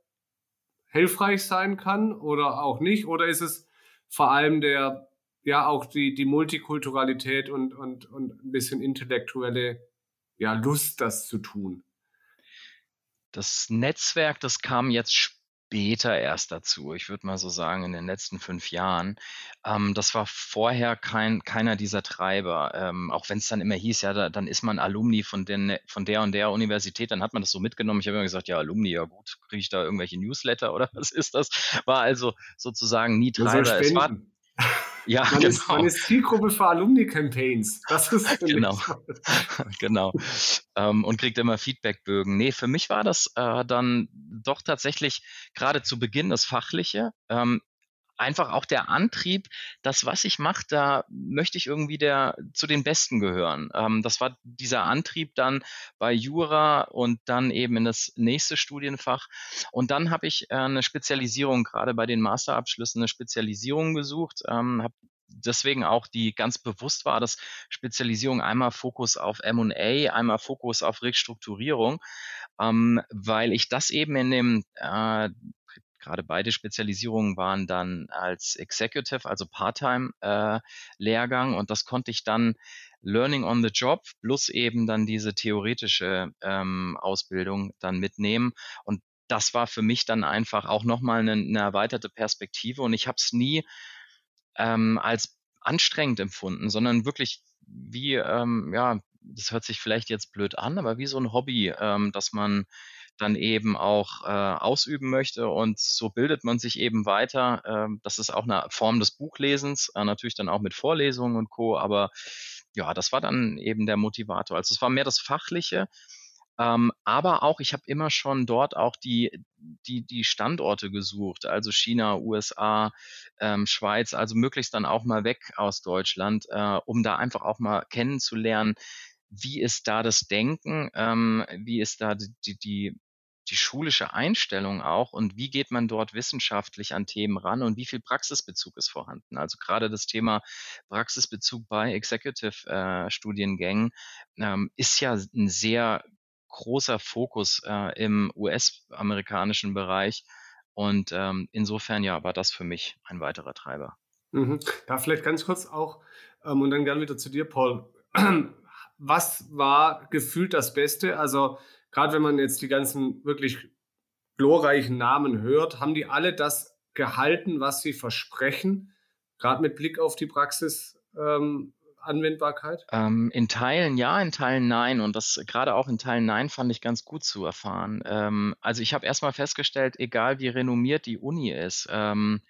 hilfreich sein kann oder auch nicht? Oder ist es vor allem der, ja, auch die, die Multikulturalität und, und, und ein bisschen intellektuelle ja, Lust, das zu tun?
Das Netzwerk, das kam jetzt später erst dazu. Ich würde mal so sagen, in den letzten fünf Jahren. Ähm, das war vorher kein, keiner dieser Treiber. Ähm, auch wenn es dann immer hieß, ja, da, dann ist man Alumni von, den, von der und der Universität, dann hat man das so mitgenommen. Ich habe immer gesagt, ja, Alumni, ja gut, kriege ich da irgendwelche Newsletter oder <laughs> was ist das? War also sozusagen nie Treiber. Es war, <laughs>
ja, man, genau. ist, man ist Zielgruppe für Alumni-Campaigns. Das ist
genau. <laughs> genau. Ähm, und kriegt immer Feedbackbögen. Nee, für mich war das äh, dann doch tatsächlich gerade zu Beginn das Fachliche. Ähm, einfach auch der Antrieb, das, was ich mache, da möchte ich irgendwie der, zu den Besten gehören. Ähm, das war dieser Antrieb dann bei Jura und dann eben in das nächste Studienfach. Und dann habe ich äh, eine Spezialisierung, gerade bei den Masterabschlüssen, eine Spezialisierung gesucht, ähm, habe deswegen auch die ganz bewusst war, dass Spezialisierung einmal Fokus auf M&A, einmal Fokus auf Restrukturierung, ähm, weil ich das eben in dem äh, gerade beide Spezialisierungen waren dann als Executive, also Part-Time-Lehrgang äh, und das konnte ich dann Learning on the Job plus eben dann diese theoretische ähm, Ausbildung dann mitnehmen. Und das war für mich dann einfach auch nochmal eine, eine erweiterte Perspektive. Und ich habe es nie ähm, als anstrengend empfunden, sondern wirklich wie, ähm, ja, das hört sich vielleicht jetzt blöd an, aber wie so ein Hobby, ähm, dass man dann eben auch äh, ausüben möchte. Und so bildet man sich eben weiter. Ähm, das ist auch eine Form des Buchlesens, äh, natürlich dann auch mit Vorlesungen und Co. Aber ja, das war dann eben der Motivator. Also es war mehr das Fachliche. Ähm, aber auch, ich habe immer schon dort auch die, die, die Standorte gesucht, also China, USA, ähm, Schweiz, also möglichst dann auch mal weg aus Deutschland, äh, um da einfach auch mal kennenzulernen, wie ist da das Denken, ähm, wie ist da die, die, die schulische Einstellung auch und wie geht man dort wissenschaftlich an Themen ran und wie viel Praxisbezug ist vorhanden. Also gerade das Thema Praxisbezug bei Executive-Studiengängen äh, ähm, ist ja ein sehr großer Fokus äh, im US-amerikanischen Bereich. Und ähm, insofern ja, war das für mich ein weiterer Treiber.
Mhm. Ja, vielleicht ganz kurz auch ähm, und dann gern wieder zu dir, Paul. <clears throat> Was war gefühlt das Beste? Also gerade wenn man jetzt die ganzen wirklich glorreichen Namen hört, haben die alle das gehalten, was sie versprechen, gerade mit Blick auf die Praxis. Ähm, Anwendbarkeit?
Ähm, in Teilen ja, in Teilen nein. Und das gerade auch in Teilen nein fand ich ganz gut zu erfahren. Ähm, also ich habe erstmal festgestellt, egal wie renommiert die Uni ist, ähm,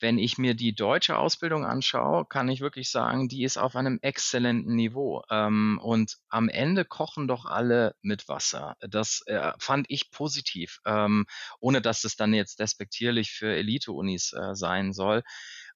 wenn ich mir die deutsche Ausbildung anschaue, kann ich wirklich sagen, die ist auf einem exzellenten Niveau. Ähm, und am Ende kochen doch alle mit Wasser. Das äh, fand ich positiv, ähm, ohne dass es dann jetzt despektierlich für Elite-Unis äh, sein soll.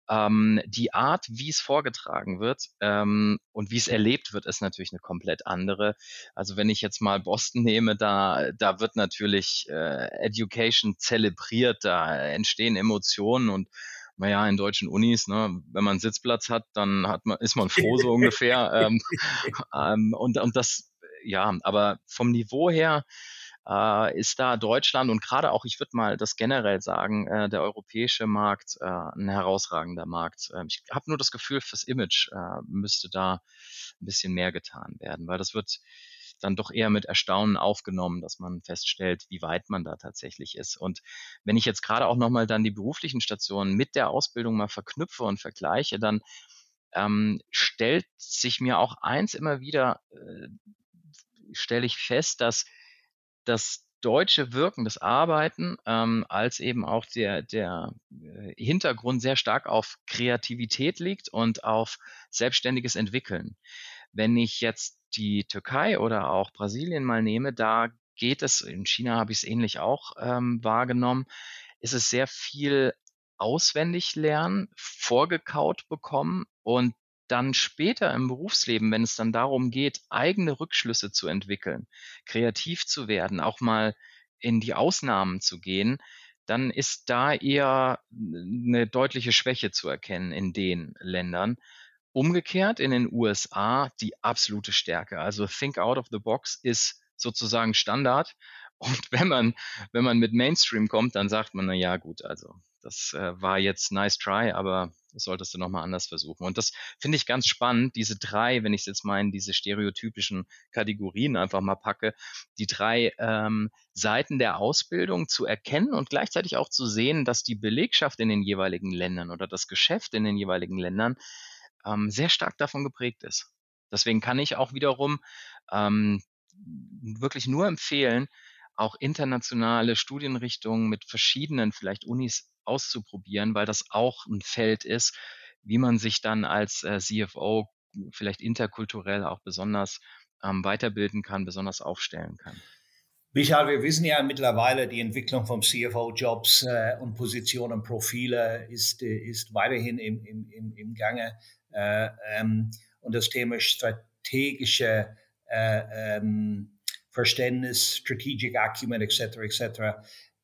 Ähm, die Art, wie es vorgetragen wird ähm, und wie es erlebt wird, ist natürlich eine komplett andere. Also wenn ich jetzt mal Boston nehme, da, da wird natürlich äh, Education zelebriert, da entstehen Emotionen und naja, in deutschen Unis, ne, wenn man Sitzplatz hat, dann hat man, ist man froh so <laughs> ungefähr. ähm, ähm, und, und das, ja, aber vom Niveau her äh, ist da Deutschland und gerade auch, ich würde mal das generell sagen, äh, der europäische Markt äh, ein herausragender Markt. Ähm, ich habe nur das Gefühl, fürs Image äh, müsste da ein bisschen mehr getan werden, weil das wird dann doch eher mit Erstaunen aufgenommen, dass man feststellt, wie weit man da tatsächlich ist. Und wenn ich jetzt gerade auch nochmal dann die beruflichen Stationen mit der Ausbildung mal verknüpfe und vergleiche, dann ähm, stellt sich mir auch eins immer wieder, äh, stelle ich fest, dass das deutsche Wirken, das Arbeiten, ähm, als eben auch der, der äh, Hintergrund sehr stark auf Kreativität liegt und auf selbstständiges Entwickeln. Wenn ich jetzt die Türkei oder auch Brasilien mal nehme, da geht es, in China habe ich es ähnlich auch ähm, wahrgenommen, ist es sehr viel auswendig lernen, vorgekaut bekommen und dann später im Berufsleben, wenn es dann darum geht, eigene Rückschlüsse zu entwickeln, kreativ zu werden, auch mal in die Ausnahmen zu gehen, dann ist da eher eine deutliche Schwäche zu erkennen in den Ländern. Umgekehrt in den USA die absolute Stärke. Also Think Out of the Box ist sozusagen Standard. Und <laughs> wenn man, wenn man mit Mainstream kommt, dann sagt man, na ja, gut, also das äh, war jetzt nice try, aber das solltest du nochmal anders versuchen. Und das finde ich ganz spannend, diese drei, wenn ich es jetzt in diese stereotypischen Kategorien einfach mal packe, die drei ähm, Seiten der Ausbildung zu erkennen und gleichzeitig auch zu sehen, dass die Belegschaft in den jeweiligen Ländern oder das Geschäft in den jeweiligen Ländern ähm, sehr stark davon geprägt ist. Deswegen kann ich auch wiederum ähm, wirklich nur empfehlen, auch internationale Studienrichtungen mit verschiedenen vielleicht Unis auszuprobieren, weil das auch ein Feld ist, wie man sich dann als äh, CFO vielleicht interkulturell auch besonders ähm, weiterbilden kann, besonders aufstellen kann.
Michael, wir wissen ja mittlerweile, die Entwicklung von CFO-Jobs äh, und Positionen, Profile ist, äh, ist weiterhin im, im, im Gange. Äh, ähm, und das Thema strategische äh, ähm, Verständnis, Strategic Acumen etc. etc.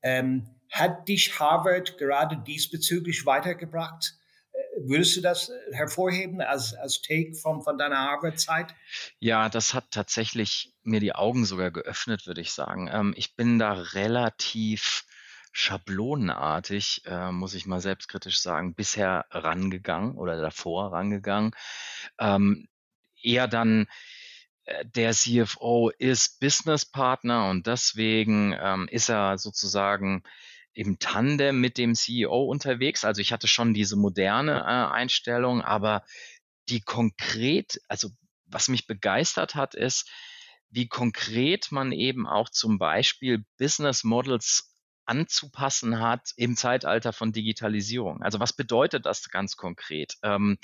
Ähm, hat dich Harvard gerade diesbezüglich weitergebracht? Äh, würdest du das hervorheben als, als Take von, von deiner Harvard-Zeit?
Ja, das hat tatsächlich mir die Augen sogar geöffnet, würde ich sagen. Ähm, ich bin da relativ schablonenartig, äh, muss ich mal selbstkritisch sagen, bisher rangegangen oder davor rangegangen. Ähm, eher dann äh, der CFO ist Businesspartner und deswegen ähm, ist er sozusagen im Tandem mit dem CEO unterwegs. Also ich hatte schon diese moderne äh, Einstellung, aber die konkret, also was mich begeistert hat, ist, wie konkret man eben auch zum Beispiel Business Models anzupassen hat im Zeitalter von Digitalisierung. Also was bedeutet das ganz konkret? Ähm,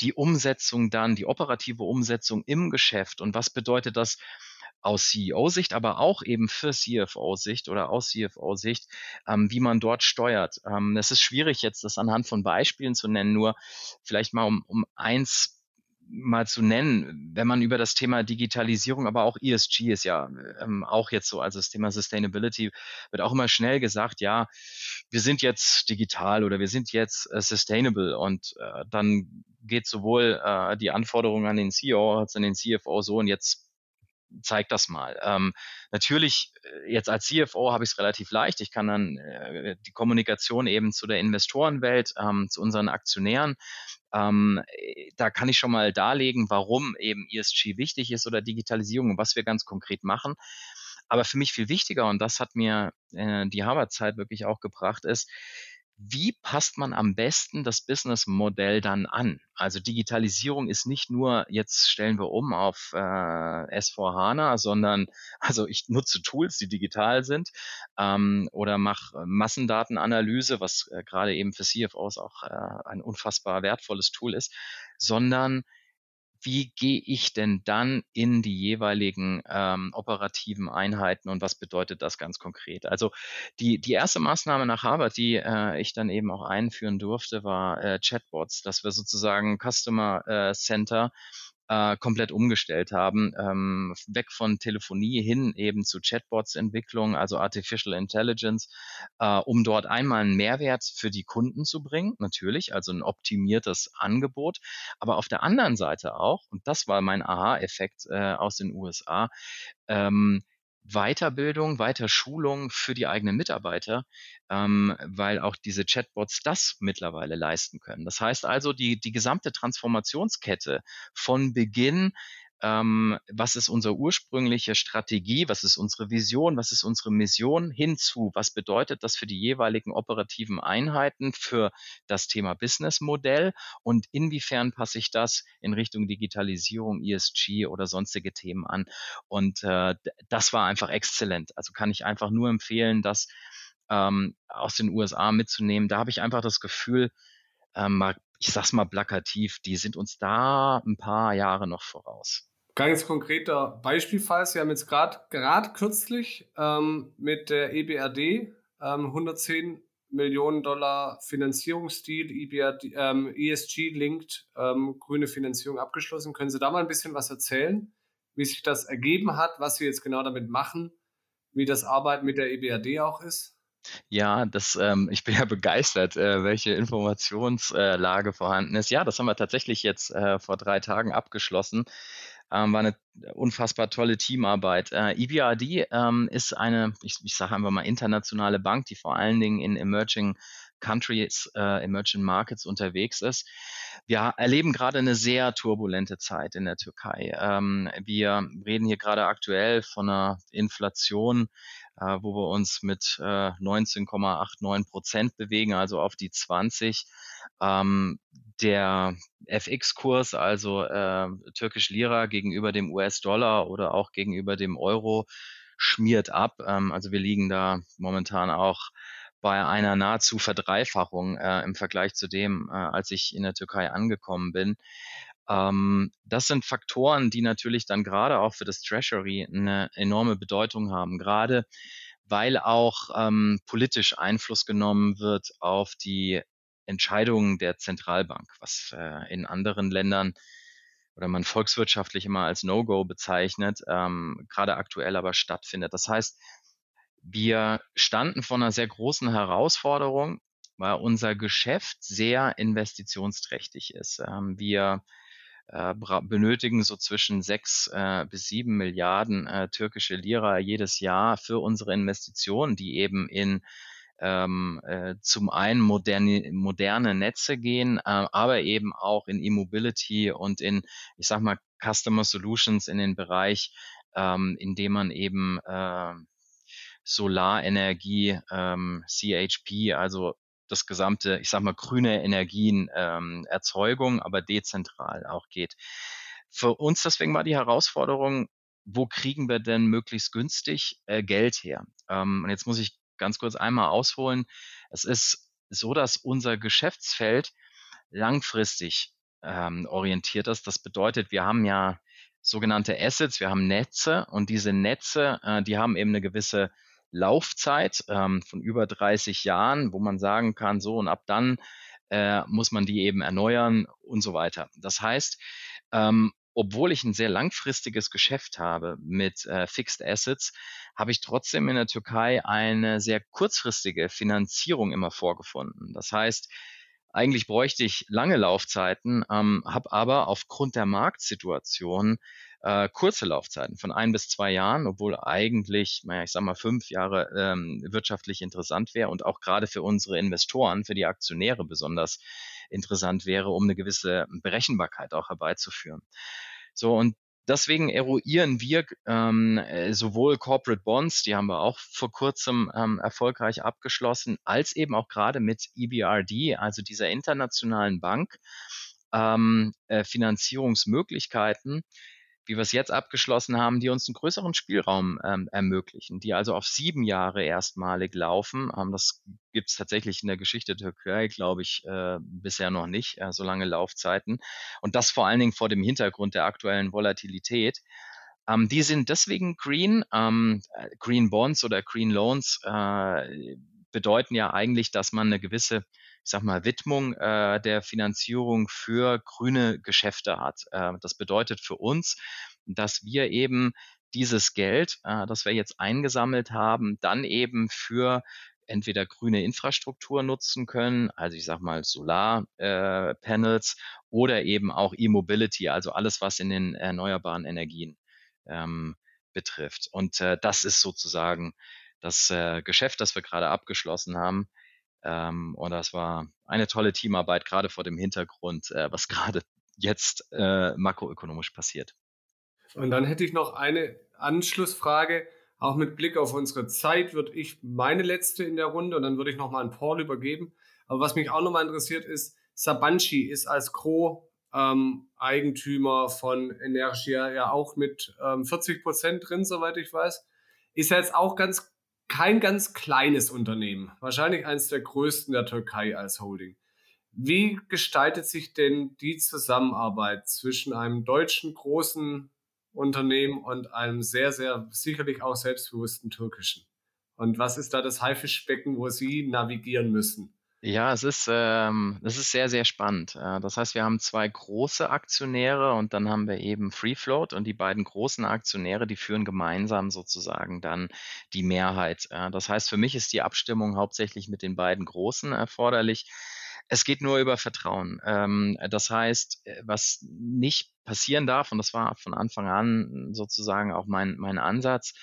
die Umsetzung dann, die operative Umsetzung im Geschäft und was bedeutet das aus CEO-Sicht, aber auch eben für CFO-Sicht oder aus CFO-Sicht, ähm, wie man dort steuert. Ähm, es ist schwierig jetzt, das anhand von Beispielen zu nennen, nur vielleicht mal um, um eins mal zu nennen, wenn man über das Thema Digitalisierung, aber auch ESG ist ja ähm, auch jetzt so, also das Thema Sustainability wird auch immer schnell gesagt, ja, wir sind jetzt digital oder wir sind jetzt äh, sustainable und äh, dann geht sowohl äh, die Anforderung an den CEO als an den CFO so und jetzt zeigt das mal. Ähm, natürlich, äh, jetzt als CFO habe ich es relativ leicht. Ich kann dann äh, die Kommunikation eben zu der Investorenwelt, ähm, zu unseren Aktionären ähm, da kann ich schon mal darlegen, warum eben ESG wichtig ist oder Digitalisierung und was wir ganz konkret machen. Aber für mich viel wichtiger, und das hat mir äh, die Harvard-Zeit wirklich auch gebracht, ist, wie passt man am besten das Businessmodell dann an? Also Digitalisierung ist nicht nur, jetzt stellen wir um auf äh, S4 HANA, sondern <laughs> also ich nutze Tools, die digital sind ähm, oder mache Massendatenanalyse, was äh, gerade eben für CFOs auch äh, ein unfassbar wertvolles Tool ist, sondern wie gehe ich denn dann in die jeweiligen ähm, operativen Einheiten und was bedeutet das ganz konkret? Also die, die erste Maßnahme nach Harvard, die äh, ich dann eben auch einführen durfte, war äh, Chatbots, dass wir sozusagen Customer äh, Center äh, komplett umgestellt haben, ähm, weg von Telefonie hin eben zu Chatbots-Entwicklung, also Artificial Intelligence, äh, um dort einmal einen Mehrwert für die Kunden zu bringen, natürlich, also ein optimiertes Angebot, aber auf der anderen Seite auch, und das war mein Aha-Effekt äh, aus den USA, ähm, Weiterbildung, Weiterschulung für die eigenen Mitarbeiter, ähm, weil auch diese Chatbots das mittlerweile leisten können. Das heißt also, die, die gesamte Transformationskette von Beginn ähm, was ist unsere ursprüngliche Strategie, was ist unsere Vision, was ist unsere Mission hinzu, was bedeutet das für die jeweiligen operativen Einheiten, für das Thema Businessmodell und inwiefern passe ich das in Richtung Digitalisierung, ESG oder sonstige Themen an. Und äh, das war einfach exzellent. Also kann ich einfach nur empfehlen, das ähm, aus den USA mitzunehmen. Da habe ich einfach das Gefühl, ähm, ich sag's mal plakativ, die sind uns da ein paar Jahre noch voraus.
Ganz konkreter Beispielfall. Sie haben jetzt gerade gerade kürzlich ähm, mit der EBRD ähm, 110 Millionen Dollar Finanzierungsdeal, EBRD, ähm, ESG-linked ähm, grüne Finanzierung abgeschlossen. Können Sie da mal ein bisschen was erzählen, wie sich das ergeben hat, was Sie jetzt genau damit machen, wie das Arbeiten mit der EBRD auch ist?
Ja, das, ähm, <laughs> ich bin ja begeistert, äh, welche Informationslage vorhanden ist. Ja, das haben wir tatsächlich jetzt äh, vor drei Tagen abgeschlossen. Ähm, war eine unfassbar tolle Teamarbeit. Äh, EBRD ähm, ist eine, ich, ich sage einfach mal, internationale Bank, die vor allen Dingen in Emerging Countries, äh, Emerging Markets unterwegs ist. Wir erleben gerade eine sehr turbulente Zeit in der Türkei. Ähm, wir reden hier gerade aktuell von einer Inflation, äh, wo wir uns mit äh, 19,89 Prozent bewegen, also auf die 20. Ähm, der FX-Kurs, also äh, türkisch Lira gegenüber dem US-Dollar oder auch gegenüber dem Euro, schmiert ab. Ähm, also wir liegen da momentan auch bei einer nahezu Verdreifachung äh, im Vergleich zu dem, äh, als ich in der Türkei angekommen bin. Ähm, das sind Faktoren, die natürlich dann gerade auch für das Treasury eine enorme Bedeutung haben, gerade weil auch ähm, politisch Einfluss genommen wird auf die Entscheidungen der Zentralbank, was äh, in anderen Ländern oder man volkswirtschaftlich immer als No-Go bezeichnet, ähm, gerade aktuell aber stattfindet. Das heißt, wir standen vor einer sehr großen Herausforderung, weil unser Geschäft sehr investitionsträchtig ist. Ähm, wir äh, benötigen so zwischen sechs äh, bis sieben Milliarden äh, türkische Lira jedes Jahr für unsere Investitionen, die eben in ähm, äh, zum einen moderne, moderne Netze gehen, aber eben auch in E-Mobility und in, ich sag mal, Customer Solutions in den Bereich, ähm, in dem man eben Solarenergie, ähm, CHP, also das gesamte, ich sag mal, grüne Energien ähm, aber dezentral auch geht. Für uns deswegen war die Herausforderung, wo kriegen wir denn möglichst günstig äh, Geld her? Ähm, und jetzt muss ich ganz kurz einmal ausholen. Es ist so, dass unser Geschäftsfeld langfristig ähm, orientiert ist. Das bedeutet, wir haben ja sogenannte Assets, wir haben Netze und diese Netze, äh, die haben eben eine gewisse Laufzeit ähm, von über 30 Jahren, wo man sagen kann, so und ab dann äh, muss man die eben erneuern und so weiter. Das heißt, ähm, obwohl ich ein sehr langfristiges Geschäft habe mit äh, Fixed Assets, habe ich trotzdem in der Türkei eine sehr kurzfristige Finanzierung immer vorgefunden. Das heißt, eigentlich bräuchte ich lange Laufzeiten, ähm, habe aber aufgrund der Marktsituation äh, kurze Laufzeiten von ein bis zwei Jahren, obwohl eigentlich, naja, ich sag mal, fünf Jahre ähm, wirtschaftlich interessant wäre und auch gerade für unsere Investoren, für die Aktionäre besonders interessant wäre, um eine gewisse Berechenbarkeit auch herbeizuführen. So, und Deswegen eruieren wir ähm, äh, sowohl Corporate Bonds, die haben wir auch vor kurzem ähm, erfolgreich abgeschlossen, als eben auch gerade mit EBRD, also dieser internationalen Bank, ähm, äh, Finanzierungsmöglichkeiten, wie wir es jetzt abgeschlossen haben, die uns einen größeren Spielraum ähm, ermöglichen, die also auf sieben Jahre erstmalig laufen. Ähm, das gibt es tatsächlich in der Geschichte der Türkei, glaube ich, äh, bisher noch nicht, äh, so lange Laufzeiten. Und das vor allen Dingen vor dem Hintergrund der aktuellen Volatilität. Ähm, die sind deswegen green. Ähm, äh, green Bonds oder Green Loans äh, bedeuten ja eigentlich, dass man eine gewisse ich sag mal, Widmung äh, der Finanzierung für grüne Geschäfte hat. Äh, das bedeutet für uns, dass wir eben dieses Geld, äh, das wir jetzt eingesammelt haben, dann eben für entweder grüne Infrastruktur nutzen können, also ich sag mal Solarpanels äh, oder eben auch E-Mobility, also alles, was in den erneuerbaren Energien ähm, betrifft. Und äh, das ist sozusagen das äh, Geschäft, das wir gerade abgeschlossen haben. Ähm, und das war eine tolle Teamarbeit, gerade vor dem Hintergrund, äh, was <laughs> gerade jetzt äh, makroökonomisch passiert.
Und dann hätte ich noch eine Anschlussfrage. Auch mit Blick auf unsere Zeit würde ich meine letzte in der Runde und dann würde ich nochmal an Paul übergeben. Aber was mich auch nochmal interessiert ist, Sabanchi ist als Co-Eigentümer ähm, von Energia ja auch mit ähm, 40 Prozent drin, soweit ich weiß. Ist ja jetzt auch ganz kein ganz kleines Unternehmen, wahrscheinlich eines der größten der Türkei als Holding. Wie gestaltet sich denn die Zusammenarbeit zwischen einem deutschen großen Unternehmen und einem sehr, sehr sicherlich auch selbstbewussten türkischen? Und was ist da das Haifischbecken, wo Sie navigieren müssen?
Ja, es ist, ähm, es ist sehr, sehr spannend. Äh, das heißt, wir haben zwei große Aktionäre und dann haben wir eben Free Float und die beiden großen Aktionäre, die führen gemeinsam sozusagen dann die Mehrheit. Äh, das heißt, für mich ist die Abstimmung hauptsächlich mit den beiden Großen erforderlich. Es geht nur über Vertrauen. Ähm, das heißt, äh, was nicht passieren darf, und das war von Anfang an sozusagen auch mein, mein Ansatz,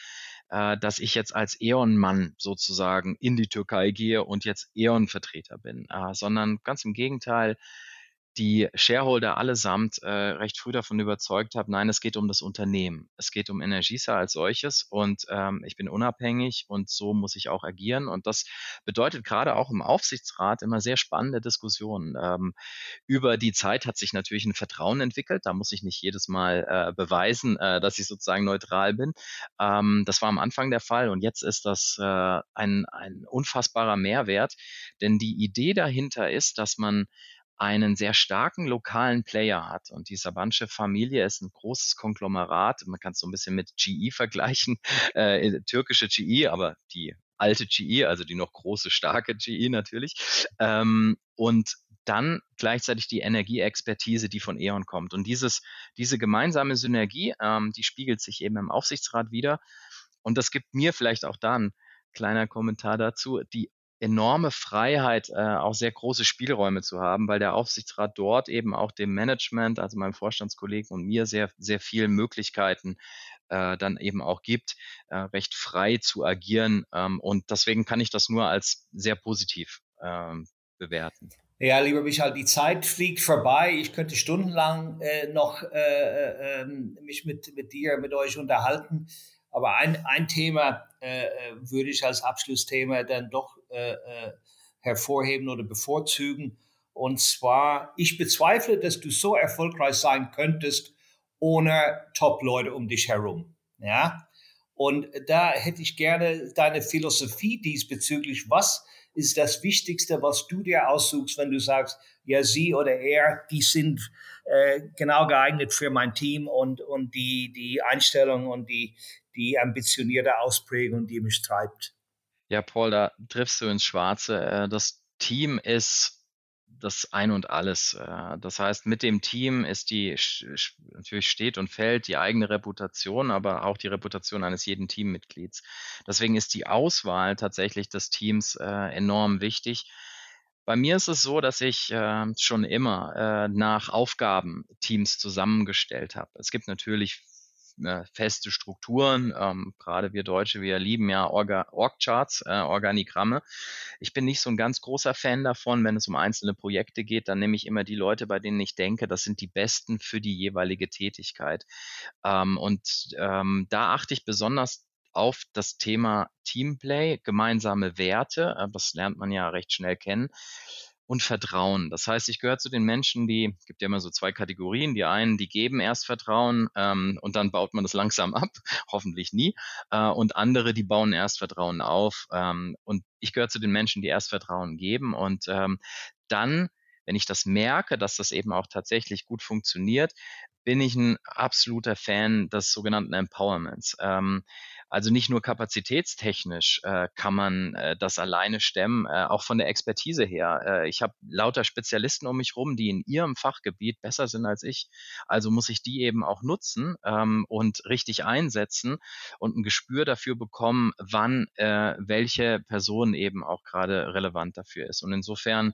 äh, dass ich jetzt als E.ON-Mann sozusagen in die Türkei gehe und jetzt E.ON-Vertreter bin, äh, sondern ganz im Gegenteil, die Shareholder allesamt äh, recht früh davon überzeugt habe, nein, es geht um das Unternehmen. Es geht um Energisa als solches und ähm, ich bin unabhängig und so muss ich auch agieren. Und das bedeutet gerade auch im Aufsichtsrat immer sehr spannende Diskussionen. Ähm, über die Zeit hat sich natürlich ein Vertrauen entwickelt. Da muss ich nicht jedes Mal äh, beweisen, äh, dass ich sozusagen neutral bin. Ähm, das war am Anfang der Fall und jetzt ist das äh, ein, ein unfassbarer Mehrwert, denn die Idee dahinter ist, dass man einen sehr starken lokalen Player hat. Und die Sabansche Familie ist ein großes Konglomerat. Man kann es so ein bisschen mit GE vergleichen, <laughs> äh, türkische GE, aber die alte GE, also die noch große, starke GE natürlich. Ähm, und dann gleichzeitig die Energieexpertise, die von E.ON kommt. Und dieses, diese gemeinsame Synergie, ähm, die spiegelt sich eben im Aufsichtsrat wieder. Und das gibt mir vielleicht auch da ein kleiner Kommentar dazu, die enorme Freiheit, äh, auch sehr große Spielräume zu haben, weil der Aufsichtsrat dort eben auch dem Management, also meinem Vorstandskollegen und mir sehr, sehr viele Möglichkeiten äh, dann eben auch gibt, äh, recht frei zu agieren. Ähm, und deswegen kann ich das nur als sehr positiv ähm, bewerten.
Ja, lieber Michael, die Zeit fliegt vorbei. Ich könnte stundenlang äh, noch äh, äh, ähm, mich mit, mit dir, mit euch unterhalten. Aber ein, ein Thema äh, äh, würde ich als Abschlussthema dann doch äh, äh, hervorheben oder bevorzugen. Und zwar, ich bezweifle, dass du so erfolgreich sein könntest ohne Top-Leute um dich herum. Ja? Und da hätte ich gerne deine Philosophie diesbezüglich. Was ist das Wichtigste, was du dir aussuchst, wenn du sagst, ja, sie oder er, die sind äh, genau geeignet für mein Team und, und die, die Einstellung und die, die ambitionierte Ausprägung, die mich treibt.
Ja, Paul, da triffst du ins Schwarze. Äh, das Team ist das Ein und Alles. Äh, das heißt, mit dem Team ist die natürlich steht und fällt die eigene Reputation, aber auch die Reputation eines jeden Teammitglieds. Deswegen ist die Auswahl tatsächlich des Teams äh, enorm wichtig. Bei mir ist es so, dass ich schon immer nach Aufgaben Teams zusammengestellt habe. Es gibt natürlich äh, feste Strukturen. Ähm, Gerade wir Deutsche, wir lieben ja Org-Charts, äh, Organigramme. Ich bin nicht so ein ganz großer Fan davon, wenn es um einzelne Projekte geht, dann nehme ich immer die Leute, bei denen ich denke, das sind die besten für die jeweilige Tätigkeit. Ähm, und ähm, da achte ich besonders auf das Thema Teamplay, gemeinsame Werte, äh, das lernt man ja recht schnell kennen und Vertrauen. Das heißt, ich gehöre zu den Menschen, die, gibt ja immer so zwei Kategorien. Die einen, die geben erst Vertrauen ähm, und dann baut man das langsam ab, <laughs> hoffentlich nie. Äh, und andere, die bauen erst Vertrauen auf. Ähm, und ich gehöre zu den Menschen, die erst Vertrauen geben und ähm, dann wenn ich das merke, dass das eben auch tatsächlich gut funktioniert, bin ich ein absoluter Fan des sogenannten Empowerments. Ähm, also nicht nur kapazitätstechnisch äh, kann man äh, das alleine stemmen, äh, auch von der Expertise her. Äh, ich habe lauter Spezialisten um mich rum, die in ihrem Fachgebiet besser sind als ich. Also muss ich die eben auch nutzen ähm, und richtig einsetzen und ein Gespür dafür bekommen, wann äh, welche Person eben auch gerade relevant dafür ist. Und insofern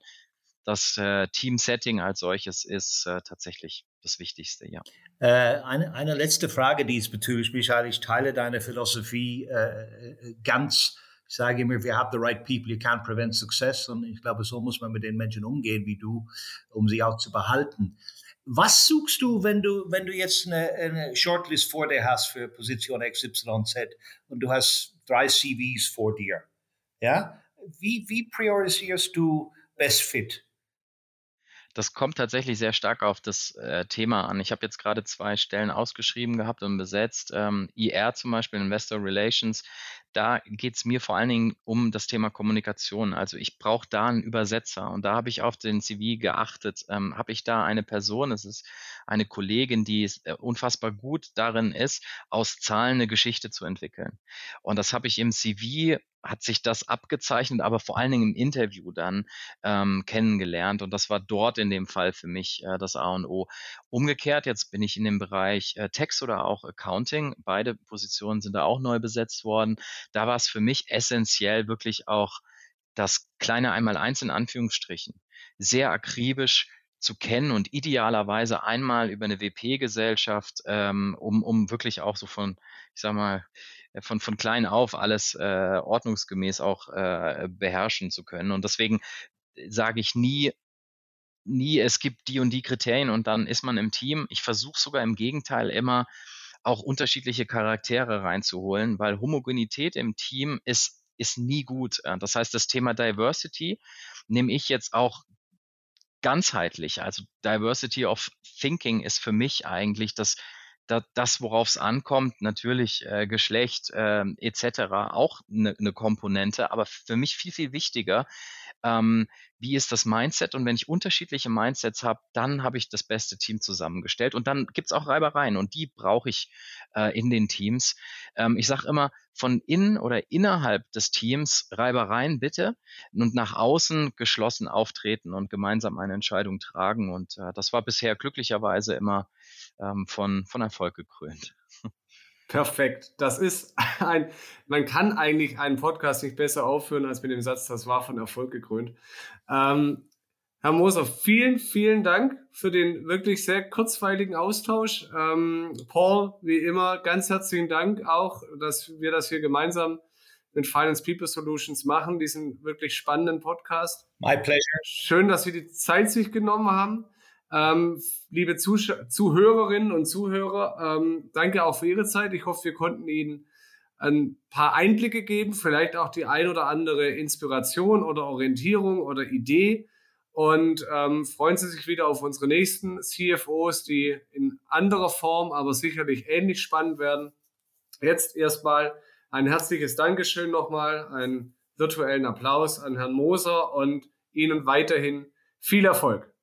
das äh, Team-Setting als solches ist äh, tatsächlich das Wichtigste, ja.
Äh, eine, eine letzte Frage diesbezüglich, Michael. Ich teile deine Philosophie äh, äh, ganz. Ich sage immer, wir have the right people, you can't prevent success. Und ich glaube, so muss man mit den Menschen umgehen wie du, um sie auch zu behalten. Was suchst du, wenn du, wenn du jetzt eine, eine Shortlist vor dir hast für Position XYZ und du hast drei CVs vor dir? Ja? Wie, wie priorisierst du Best Fit?
Das kommt tatsächlich sehr stark auf das äh, Thema an. Ich habe jetzt gerade zwei Stellen ausgeschrieben gehabt und besetzt. Ähm, IR zum Beispiel, Investor Relations, da geht es mir vor allen Dingen um das Thema Kommunikation. Also ich brauche da einen Übersetzer und da habe ich auf den CV geachtet. Ähm, habe ich da eine Person, es ist eine Kollegin, die äh, unfassbar gut darin ist, aus Zahlen eine Geschichte zu entwickeln. Und das habe ich im CV hat sich das abgezeichnet, aber vor allen Dingen im Interview dann ähm, kennengelernt. Und das war dort in dem Fall für mich äh, das A und O. Umgekehrt, jetzt bin ich in dem Bereich äh, Text oder auch Accounting. Beide Positionen sind da auch neu besetzt worden. Da war es für mich essentiell wirklich auch das kleine Einmal-Eins in Anführungsstrichen sehr akribisch zu kennen und idealerweise einmal über eine WP-Gesellschaft, ähm, um, um wirklich auch so von, ich sag mal, von, von klein auf alles äh, ordnungsgemäß auch äh, beherrschen zu können. Und deswegen sage ich nie, nie, es gibt die und die Kriterien und dann ist man im Team. Ich versuche sogar im Gegenteil immer auch unterschiedliche Charaktere reinzuholen, weil Homogenität im Team ist, ist nie gut. Das heißt, das Thema Diversity nehme ich jetzt auch ganzheitlich. Also Diversity of Thinking ist für mich eigentlich das, das, das worauf es ankommt. Natürlich äh, Geschlecht äh, etc. auch eine ne Komponente, aber für mich viel, viel wichtiger, ähm, wie ist das Mindset? Und wenn ich unterschiedliche Mindsets habe, dann habe ich das beste Team zusammengestellt. Und dann gibt es auch Reibereien und die brauche ich äh, in den Teams. Ähm, ich sage immer, von innen oder innerhalb des Teams Reibereien bitte und nach außen geschlossen auftreten und gemeinsam eine Entscheidung tragen. Und äh, das war bisher glücklicherweise immer ähm, von, von Erfolg gekrönt.
Perfekt. Das ist <laughs> ein, man kann eigentlich einen Podcast nicht besser aufführen als mit dem Satz, das war von Erfolg gekrönt. Ähm, Herr Moser, vielen, vielen Dank für den wirklich sehr kurzweiligen Austausch. Ähm, Paul, wie immer, ganz herzlichen Dank auch, dass wir das hier gemeinsam mit Finance People Solutions machen, diesen wirklich spannenden Podcast.
My pleasure.
Schön, dass Sie die Zeit sich genommen haben. Ähm, liebe Zusch Zuhörerinnen und Zuhörer, ähm, danke auch für Ihre Zeit. Ich hoffe, wir konnten Ihnen ein paar Einblicke geben, vielleicht auch die ein oder andere Inspiration oder Orientierung oder Idee. Und ähm, freuen Sie sich wieder auf unsere nächsten CFOs, die in anderer Form, aber sicherlich ähnlich spannend werden. Jetzt erstmal ein herzliches Dankeschön nochmal, einen virtuellen Applaus an Herrn Moser und Ihnen weiterhin viel Erfolg.